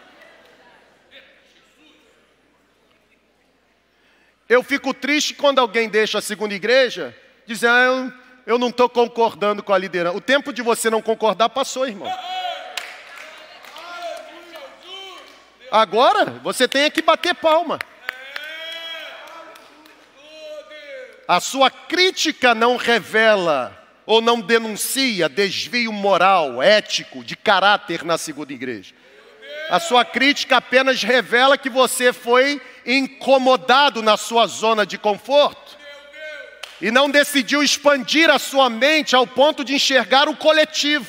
Eu fico triste quando alguém deixa a segunda igreja, dizendo, ah, eu, eu não estou concordando com a liderança. O tempo de você não concordar passou, irmão. Agora você tem que bater palma. A sua crítica não revela ou não denuncia desvio moral, ético, de caráter na segunda igreja. A sua crítica apenas revela que você foi incomodado na sua zona de conforto e não decidiu expandir a sua mente ao ponto de enxergar o coletivo.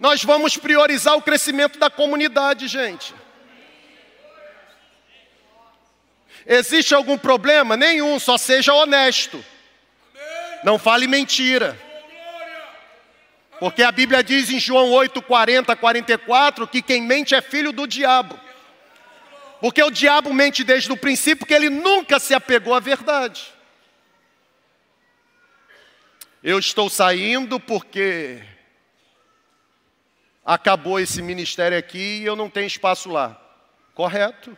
Nós vamos priorizar o crescimento da comunidade, gente. Existe algum problema? Nenhum, só seja honesto. Não fale mentira. Porque a Bíblia diz em João 8, 40, 44 que quem mente é filho do diabo. Porque o diabo mente desde o princípio, que ele nunca se apegou à verdade. Eu estou saindo porque acabou esse ministério aqui e eu não tenho espaço lá. Correto.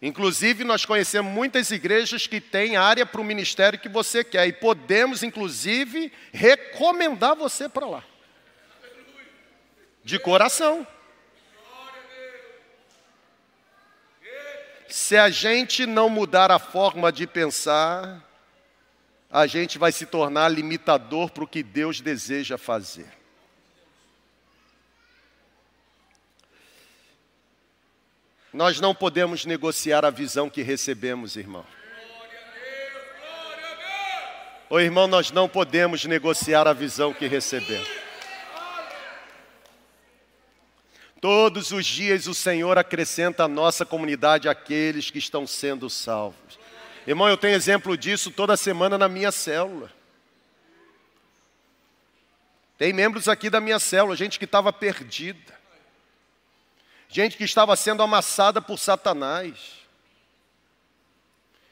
Inclusive, nós conhecemos muitas igrejas que têm área para o ministério que você quer, e podemos, inclusive, recomendar você para lá. De coração. Se a gente não mudar a forma de pensar, a gente vai se tornar limitador para o que Deus deseja fazer. Nós não podemos negociar a visão que recebemos, irmão. Ô irmão, nós não podemos negociar a visão que recebemos. Todos os dias o Senhor acrescenta à nossa comunidade aqueles que estão sendo salvos. Irmão, eu tenho exemplo disso toda semana na minha célula. Tem membros aqui da minha célula, gente que estava perdida gente que estava sendo amassada por Satanás,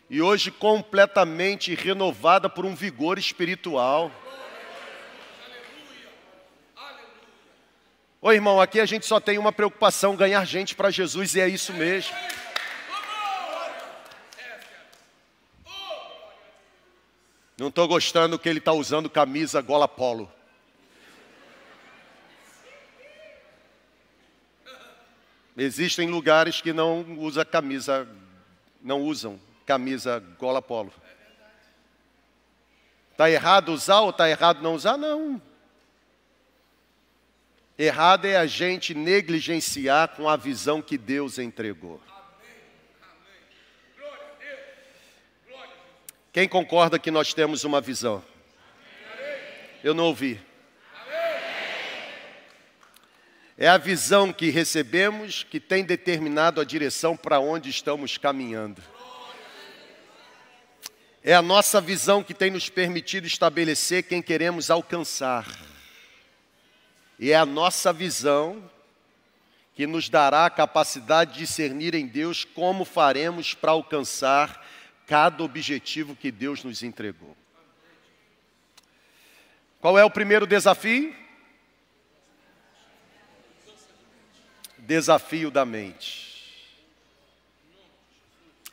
e hoje completamente renovada por um vigor espiritual. Ô irmão, aqui a gente só tem uma preocupação: ganhar gente para Jesus, e é isso mesmo. Não estou gostando que ele está usando camisa gola polo. Existem lugares que não usa camisa, não usam camisa gola polo. Está errado usar ou está errado não usar? Não. Errado é a gente negligenciar com a visão que Deus entregou. Quem concorda que nós temos uma visão? Eu não ouvi. É a visão que recebemos que tem determinado a direção para onde estamos caminhando. É a nossa visão que tem nos permitido estabelecer quem queremos alcançar. E é a nossa visão que nos dará a capacidade de discernir em Deus como faremos para alcançar cada objetivo que Deus nos entregou. Qual é o primeiro desafio? Desafio da mente.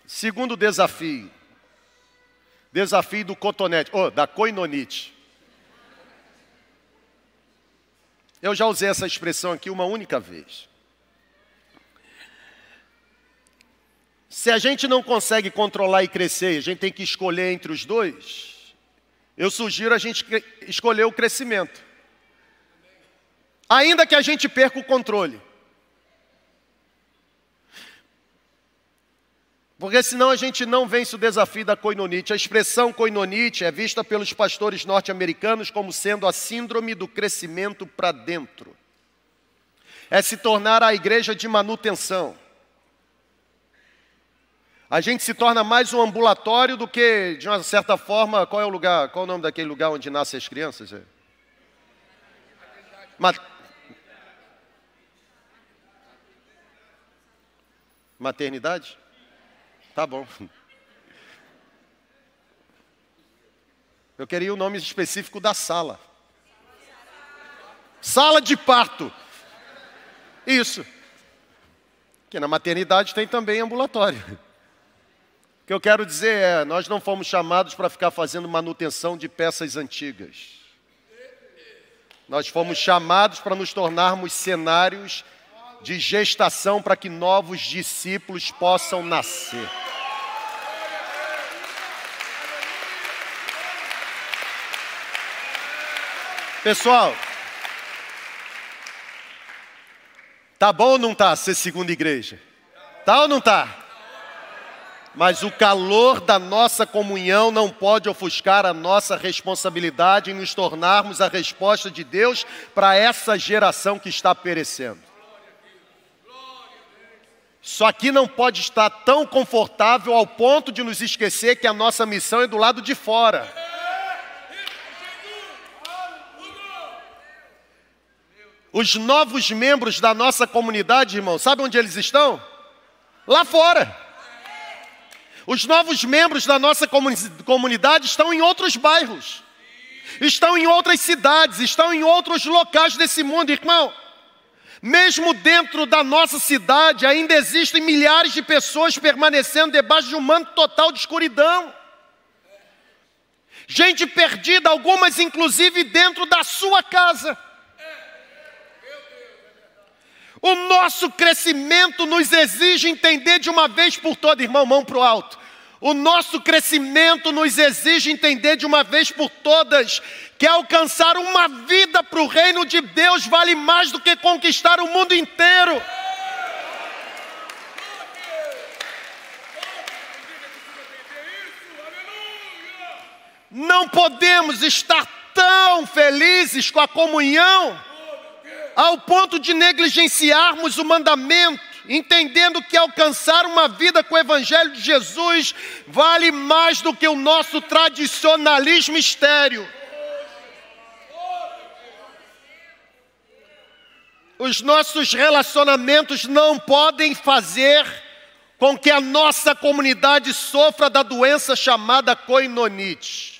Segundo desafio, desafio do cotonete, oh, da coinonite. Eu já usei essa expressão aqui uma única vez. Se a gente não consegue controlar e crescer, a gente tem que escolher entre os dois, eu sugiro a gente escolher o crescimento. Ainda que a gente perca o controle. Porque senão a gente não vence o desafio da coinonite. A expressão coinonite é vista pelos pastores norte-americanos como sendo a síndrome do crescimento para dentro. É se tornar a igreja de manutenção. A gente se torna mais um ambulatório do que, de uma certa forma, qual é o lugar, qual é o nome daquele lugar onde nascem as crianças? É. Maternidade? Tá bom. Eu queria o nome específico da sala. Sala de parto. Isso. Que na maternidade tem também ambulatório. O que eu quero dizer é: nós não fomos chamados para ficar fazendo manutenção de peças antigas. Nós fomos chamados para nos tornarmos cenários de gestação para que novos discípulos possam nascer. Pessoal, tá bom ou não tá ser segunda igreja? Tá ou não tá? mas o calor da nossa comunhão não pode ofuscar a nossa responsabilidade em nos tornarmos a resposta de Deus para essa geração que está perecendo. Isso aqui não pode estar tão confortável ao ponto de nos esquecer que a nossa missão é do lado de fora. Os novos membros da nossa comunidade, irmão, sabe onde eles estão? Lá fora. Os novos membros da nossa comunidade estão em outros bairros, estão em outras cidades, estão em outros locais desse mundo, irmão. Mesmo dentro da nossa cidade, ainda existem milhares de pessoas permanecendo debaixo de um manto total de escuridão. Gente perdida, algumas inclusive dentro da sua casa. O nosso crescimento nos exige entender de uma vez por todas, irmão, mão para o alto. O nosso crescimento nos exige entender de uma vez por todas que alcançar uma vida para o reino de Deus vale mais do que conquistar o mundo inteiro. Não podemos estar tão felizes com a comunhão ao ponto de negligenciarmos o mandamento, entendendo que alcançar uma vida com o Evangelho de Jesus vale mais do que o nosso tradicionalismo estéreo. Os nossos relacionamentos não podem fazer com que a nossa comunidade sofra da doença chamada coinonite.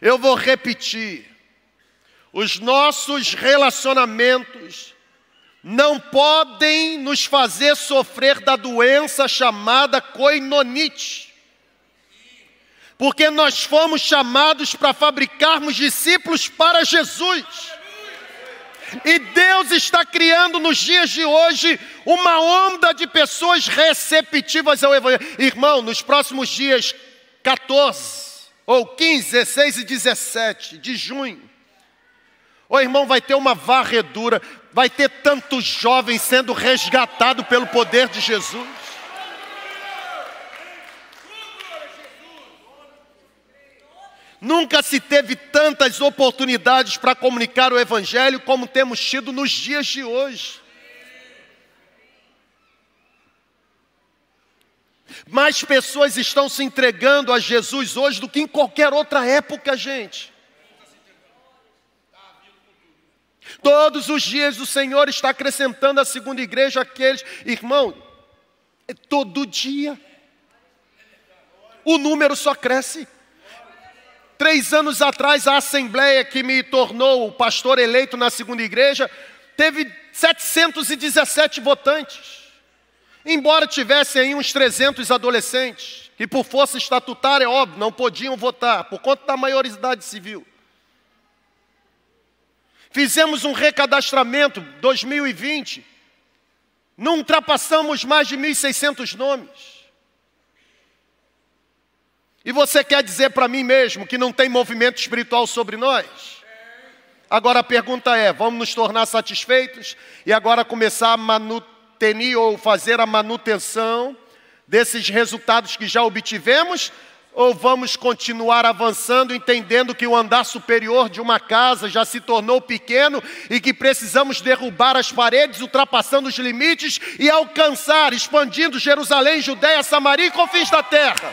Eu vou repetir. Os nossos relacionamentos não podem nos fazer sofrer da doença chamada coinonite. Porque nós fomos chamados para fabricarmos discípulos para Jesus. E Deus está criando nos dias de hoje uma onda de pessoas receptivas ao Evangelho. Irmão, nos próximos dias 14, ou 15, 16 e 17 de junho, o irmão vai ter uma varredura, vai ter tantos jovens sendo resgatados pelo poder de Jesus. Nunca se teve tantas oportunidades para comunicar o Evangelho como temos tido nos dias de hoje. Mais pessoas estão se entregando a Jesus hoje do que em qualquer outra época, gente. Todos os dias o Senhor está acrescentando à segunda igreja aqueles, irmão, é todo dia. O número só cresce. Três anos atrás, a assembleia que me tornou o pastor eleito na segunda igreja teve 717 votantes. Embora tivessem aí uns 300 adolescentes, que por força estatutária, óbvio, não podiam votar, por conta da maioridade civil. Fizemos um recadastramento 2020 Não ultrapassamos mais de 1.600 nomes. E você quer dizer para mim mesmo que não tem movimento espiritual sobre nós? Agora a pergunta é: vamos nos tornar satisfeitos e agora começar a manutenir ou fazer a manutenção desses resultados que já obtivemos? Ou vamos continuar avançando, entendendo que o andar superior de uma casa já se tornou pequeno e que precisamos derrubar as paredes, ultrapassando os limites e alcançar, expandindo Jerusalém, Judéia, Samaria e confins da terra?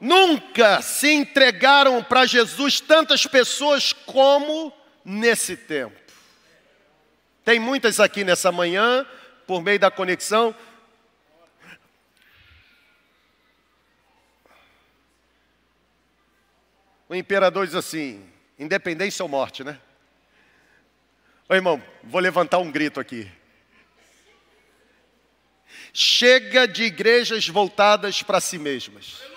Nunca se entregaram para Jesus tantas pessoas como nesse tempo. Tem muitas aqui nessa manhã, por meio da conexão. O imperador diz assim: independência ou morte, né? Ô irmão, vou levantar um grito aqui. Chega de igrejas voltadas para si mesmas.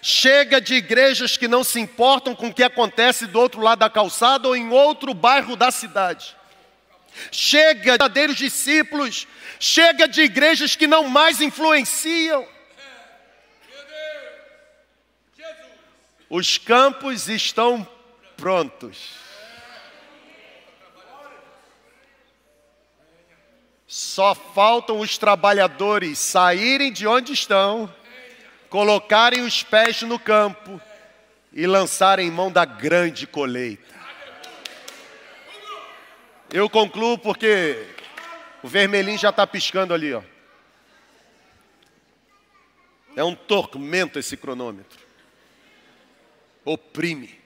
Chega de igrejas que não se importam com o que acontece do outro lado da calçada ou em outro bairro da cidade. Chega de verdadeiros discípulos, chega de igrejas que não mais influenciam. Os campos estão prontos. Só faltam os trabalhadores saírem de onde estão colocarem os pés no campo e lançarem mão da grande colheita. Eu concluo porque o vermelhinho já está piscando ali, ó. É um tormento esse cronômetro. Oprime.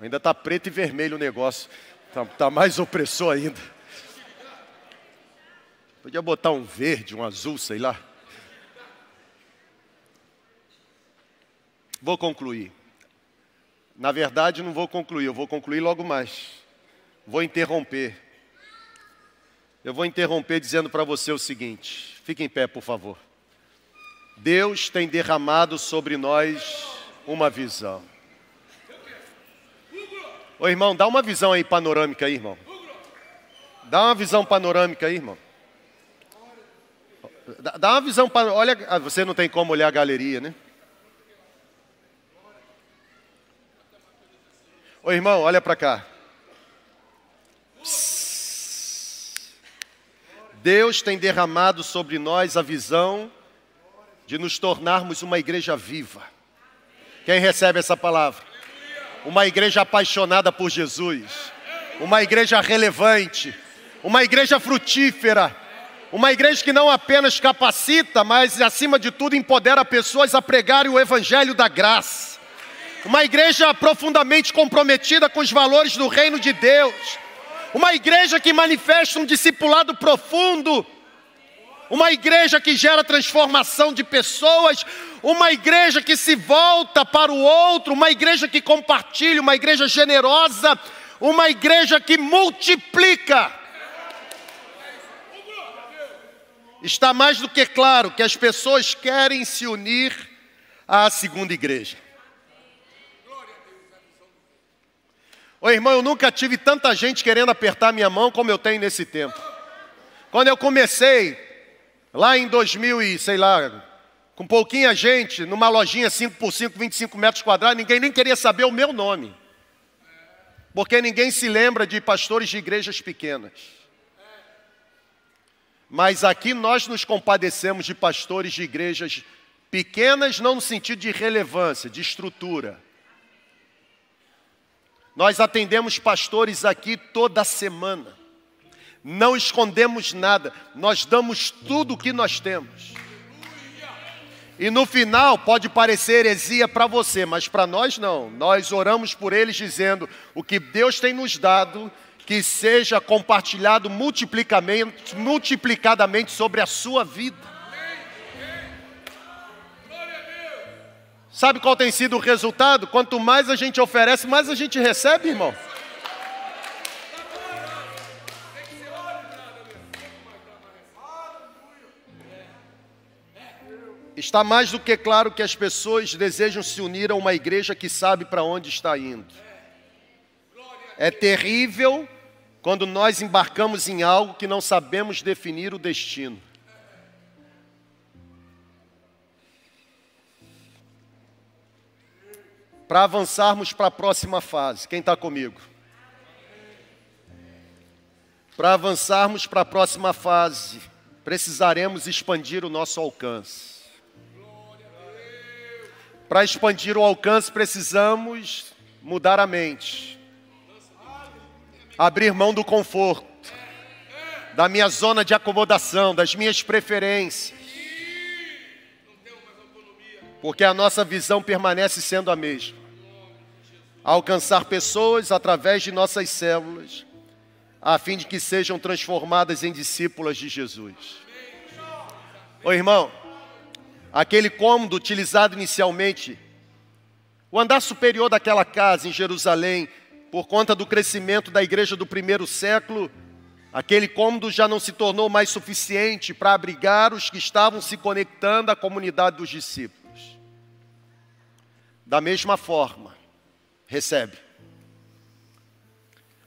Ainda está preto e vermelho o negócio. Está tá mais opressor ainda. Podia botar um verde, um azul, sei lá. Vou concluir. Na verdade, não vou concluir, eu vou concluir logo mais. Vou interromper. Eu vou interromper dizendo para você o seguinte: fique em pé, por favor. Deus tem derramado sobre nós uma visão. Ô irmão, dá uma visão aí panorâmica aí, irmão. Dá uma visão panorâmica aí, irmão. Dá uma visão para. Olha, ah, você não tem como olhar a galeria, né? Ô irmão, olha para cá. Deus tem derramado sobre nós a visão de nos tornarmos uma igreja viva. Quem recebe essa palavra? Uma igreja apaixonada por Jesus, uma igreja relevante, uma igreja frutífera uma igreja que não apenas capacita, mas acima de tudo empodera pessoas a pregarem o evangelho da graça. Uma igreja profundamente comprometida com os valores do reino de Deus. Uma igreja que manifesta um discipulado profundo. Uma igreja que gera transformação de pessoas, uma igreja que se volta para o outro, uma igreja que compartilha, uma igreja generosa, uma igreja que multiplica. Está mais do que claro que as pessoas querem se unir à segunda igreja. Ô irmão, eu nunca tive tanta gente querendo apertar minha mão como eu tenho nesse tempo. Quando eu comecei, lá em 2000 e sei lá, com pouquinha gente, numa lojinha 5 por 5, 25 metros quadrados, ninguém nem queria saber o meu nome. Porque ninguém se lembra de pastores de igrejas pequenas. Mas aqui nós nos compadecemos de pastores de igrejas pequenas, não no sentido de relevância, de estrutura. Nós atendemos pastores aqui toda semana. Não escondemos nada, nós damos tudo o que nós temos. E no final pode parecer heresia para você, mas para nós não. Nós oramos por eles dizendo: o que Deus tem nos dado, que seja compartilhado multiplicadamente, sobre a sua vida. Sabe qual tem sido o resultado? Quanto mais a gente oferece, mais a gente recebe, irmão. Está mais do que claro que as pessoas desejam se unir a uma igreja que sabe para onde está indo. É terrível quando nós embarcamos em algo que não sabemos definir o destino. Para avançarmos para a próxima fase, quem está comigo? Para avançarmos para a próxima fase, precisaremos expandir o nosso alcance. Para expandir o alcance, precisamos mudar a mente, abrir mão do conforto, da minha zona de acomodação, das minhas preferências, porque a nossa visão permanece sendo a mesma. Alcançar pessoas através de nossas células, a fim de que sejam transformadas em discípulas de Jesus. Ô irmão, aquele cômodo utilizado inicialmente, o andar superior daquela casa em Jerusalém, por conta do crescimento da igreja do primeiro século, aquele cômodo já não se tornou mais suficiente para abrigar os que estavam se conectando à comunidade dos discípulos. Da mesma forma, recebe.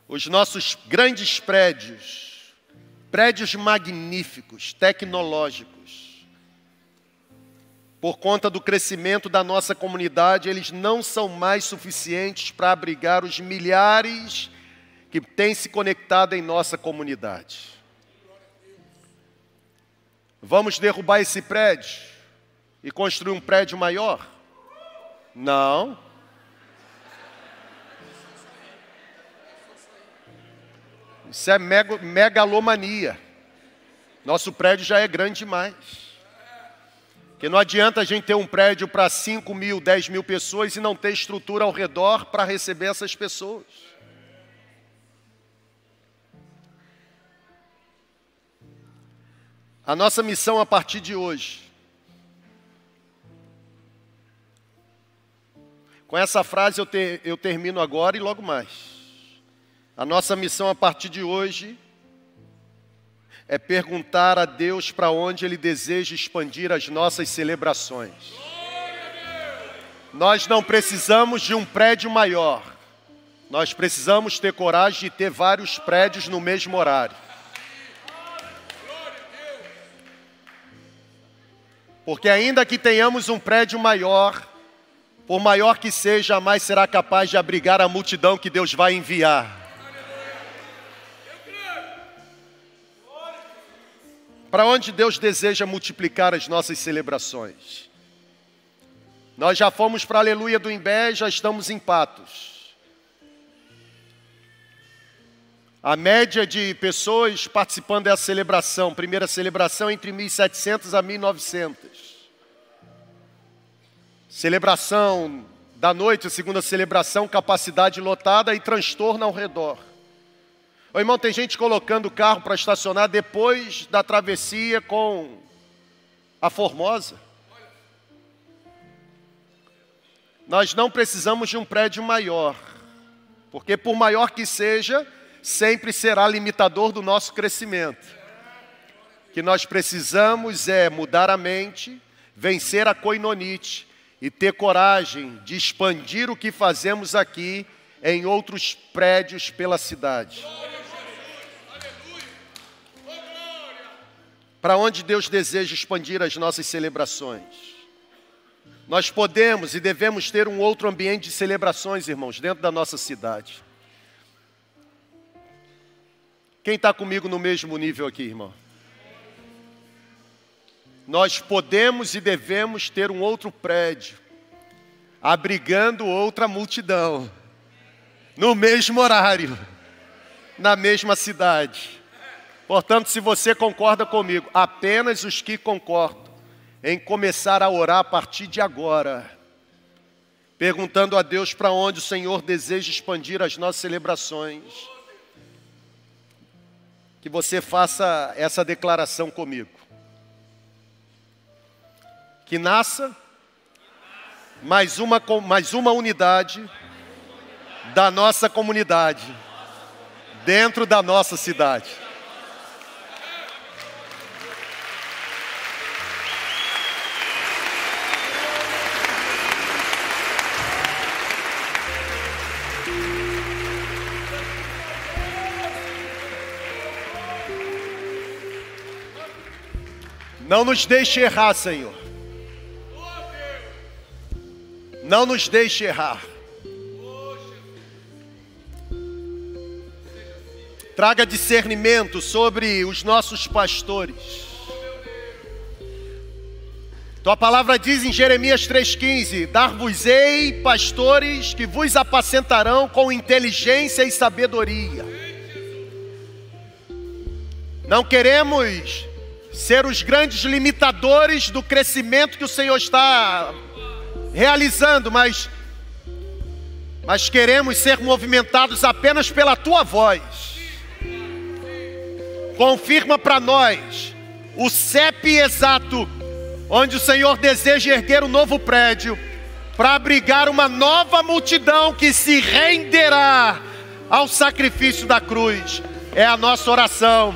Os nossos grandes prédios, prédios magníficos, tecnológicos, por conta do crescimento da nossa comunidade, eles não são mais suficientes para abrigar os milhares que têm se conectado em nossa comunidade. Vamos derrubar esse prédio e construir um prédio maior? Não. Isso é megalomania. Nosso prédio já é grande demais. Que não adianta a gente ter um prédio para 5 mil, 10 mil pessoas e não ter estrutura ao redor para receber essas pessoas. A nossa missão a partir de hoje. Com essa frase eu, ter, eu termino agora e logo mais. A nossa missão a partir de hoje é perguntar a Deus para onde Ele deseja expandir as nossas celebrações. Nós não precisamos de um prédio maior, nós precisamos ter coragem de ter vários prédios no mesmo horário. Porque, ainda que tenhamos um prédio maior, por maior que seja, jamais será capaz de abrigar a multidão que Deus vai enviar. Para onde Deus deseja multiplicar as nossas celebrações? Nós já fomos para Aleluia do Imbé, já estamos em Patos. A média de pessoas participando dessa celebração, primeira celebração entre 1.700 a 1.900. Celebração da noite, segunda celebração, capacidade lotada e transtorno ao redor. Ô irmão, tem gente colocando o carro para estacionar depois da travessia com a Formosa. Nós não precisamos de um prédio maior, porque por maior que seja, sempre será limitador do nosso crescimento. O que nós precisamos é mudar a mente, vencer a coinonite e ter coragem de expandir o que fazemos aqui em outros prédios pela cidade. Para onde Deus deseja expandir as nossas celebrações. Nós podemos e devemos ter um outro ambiente de celebrações, irmãos, dentro da nossa cidade. Quem está comigo no mesmo nível aqui, irmão? Nós podemos e devemos ter um outro prédio, abrigando outra multidão, no mesmo horário, na mesma cidade. Portanto, se você concorda comigo, apenas os que concordam em começar a orar a partir de agora, perguntando a Deus para onde o Senhor deseja expandir as nossas celebrações, que você faça essa declaração comigo. Que nasça mais uma, mais uma unidade da nossa comunidade, dentro da nossa cidade. Não nos deixe errar, Senhor. Não nos deixe errar. Traga discernimento sobre os nossos pastores. Tua palavra diz em Jeremias 3,15: Dar-vos-ei pastores que vos apacentarão com inteligência e sabedoria. Não queremos ser os grandes limitadores do crescimento que o Senhor está realizando, mas, mas queremos ser movimentados apenas pela tua voz. Confirma para nós o CEP exato, onde o Senhor deseja erguer um novo prédio, para abrigar uma nova multidão que se renderá ao sacrifício da cruz. É a nossa oração,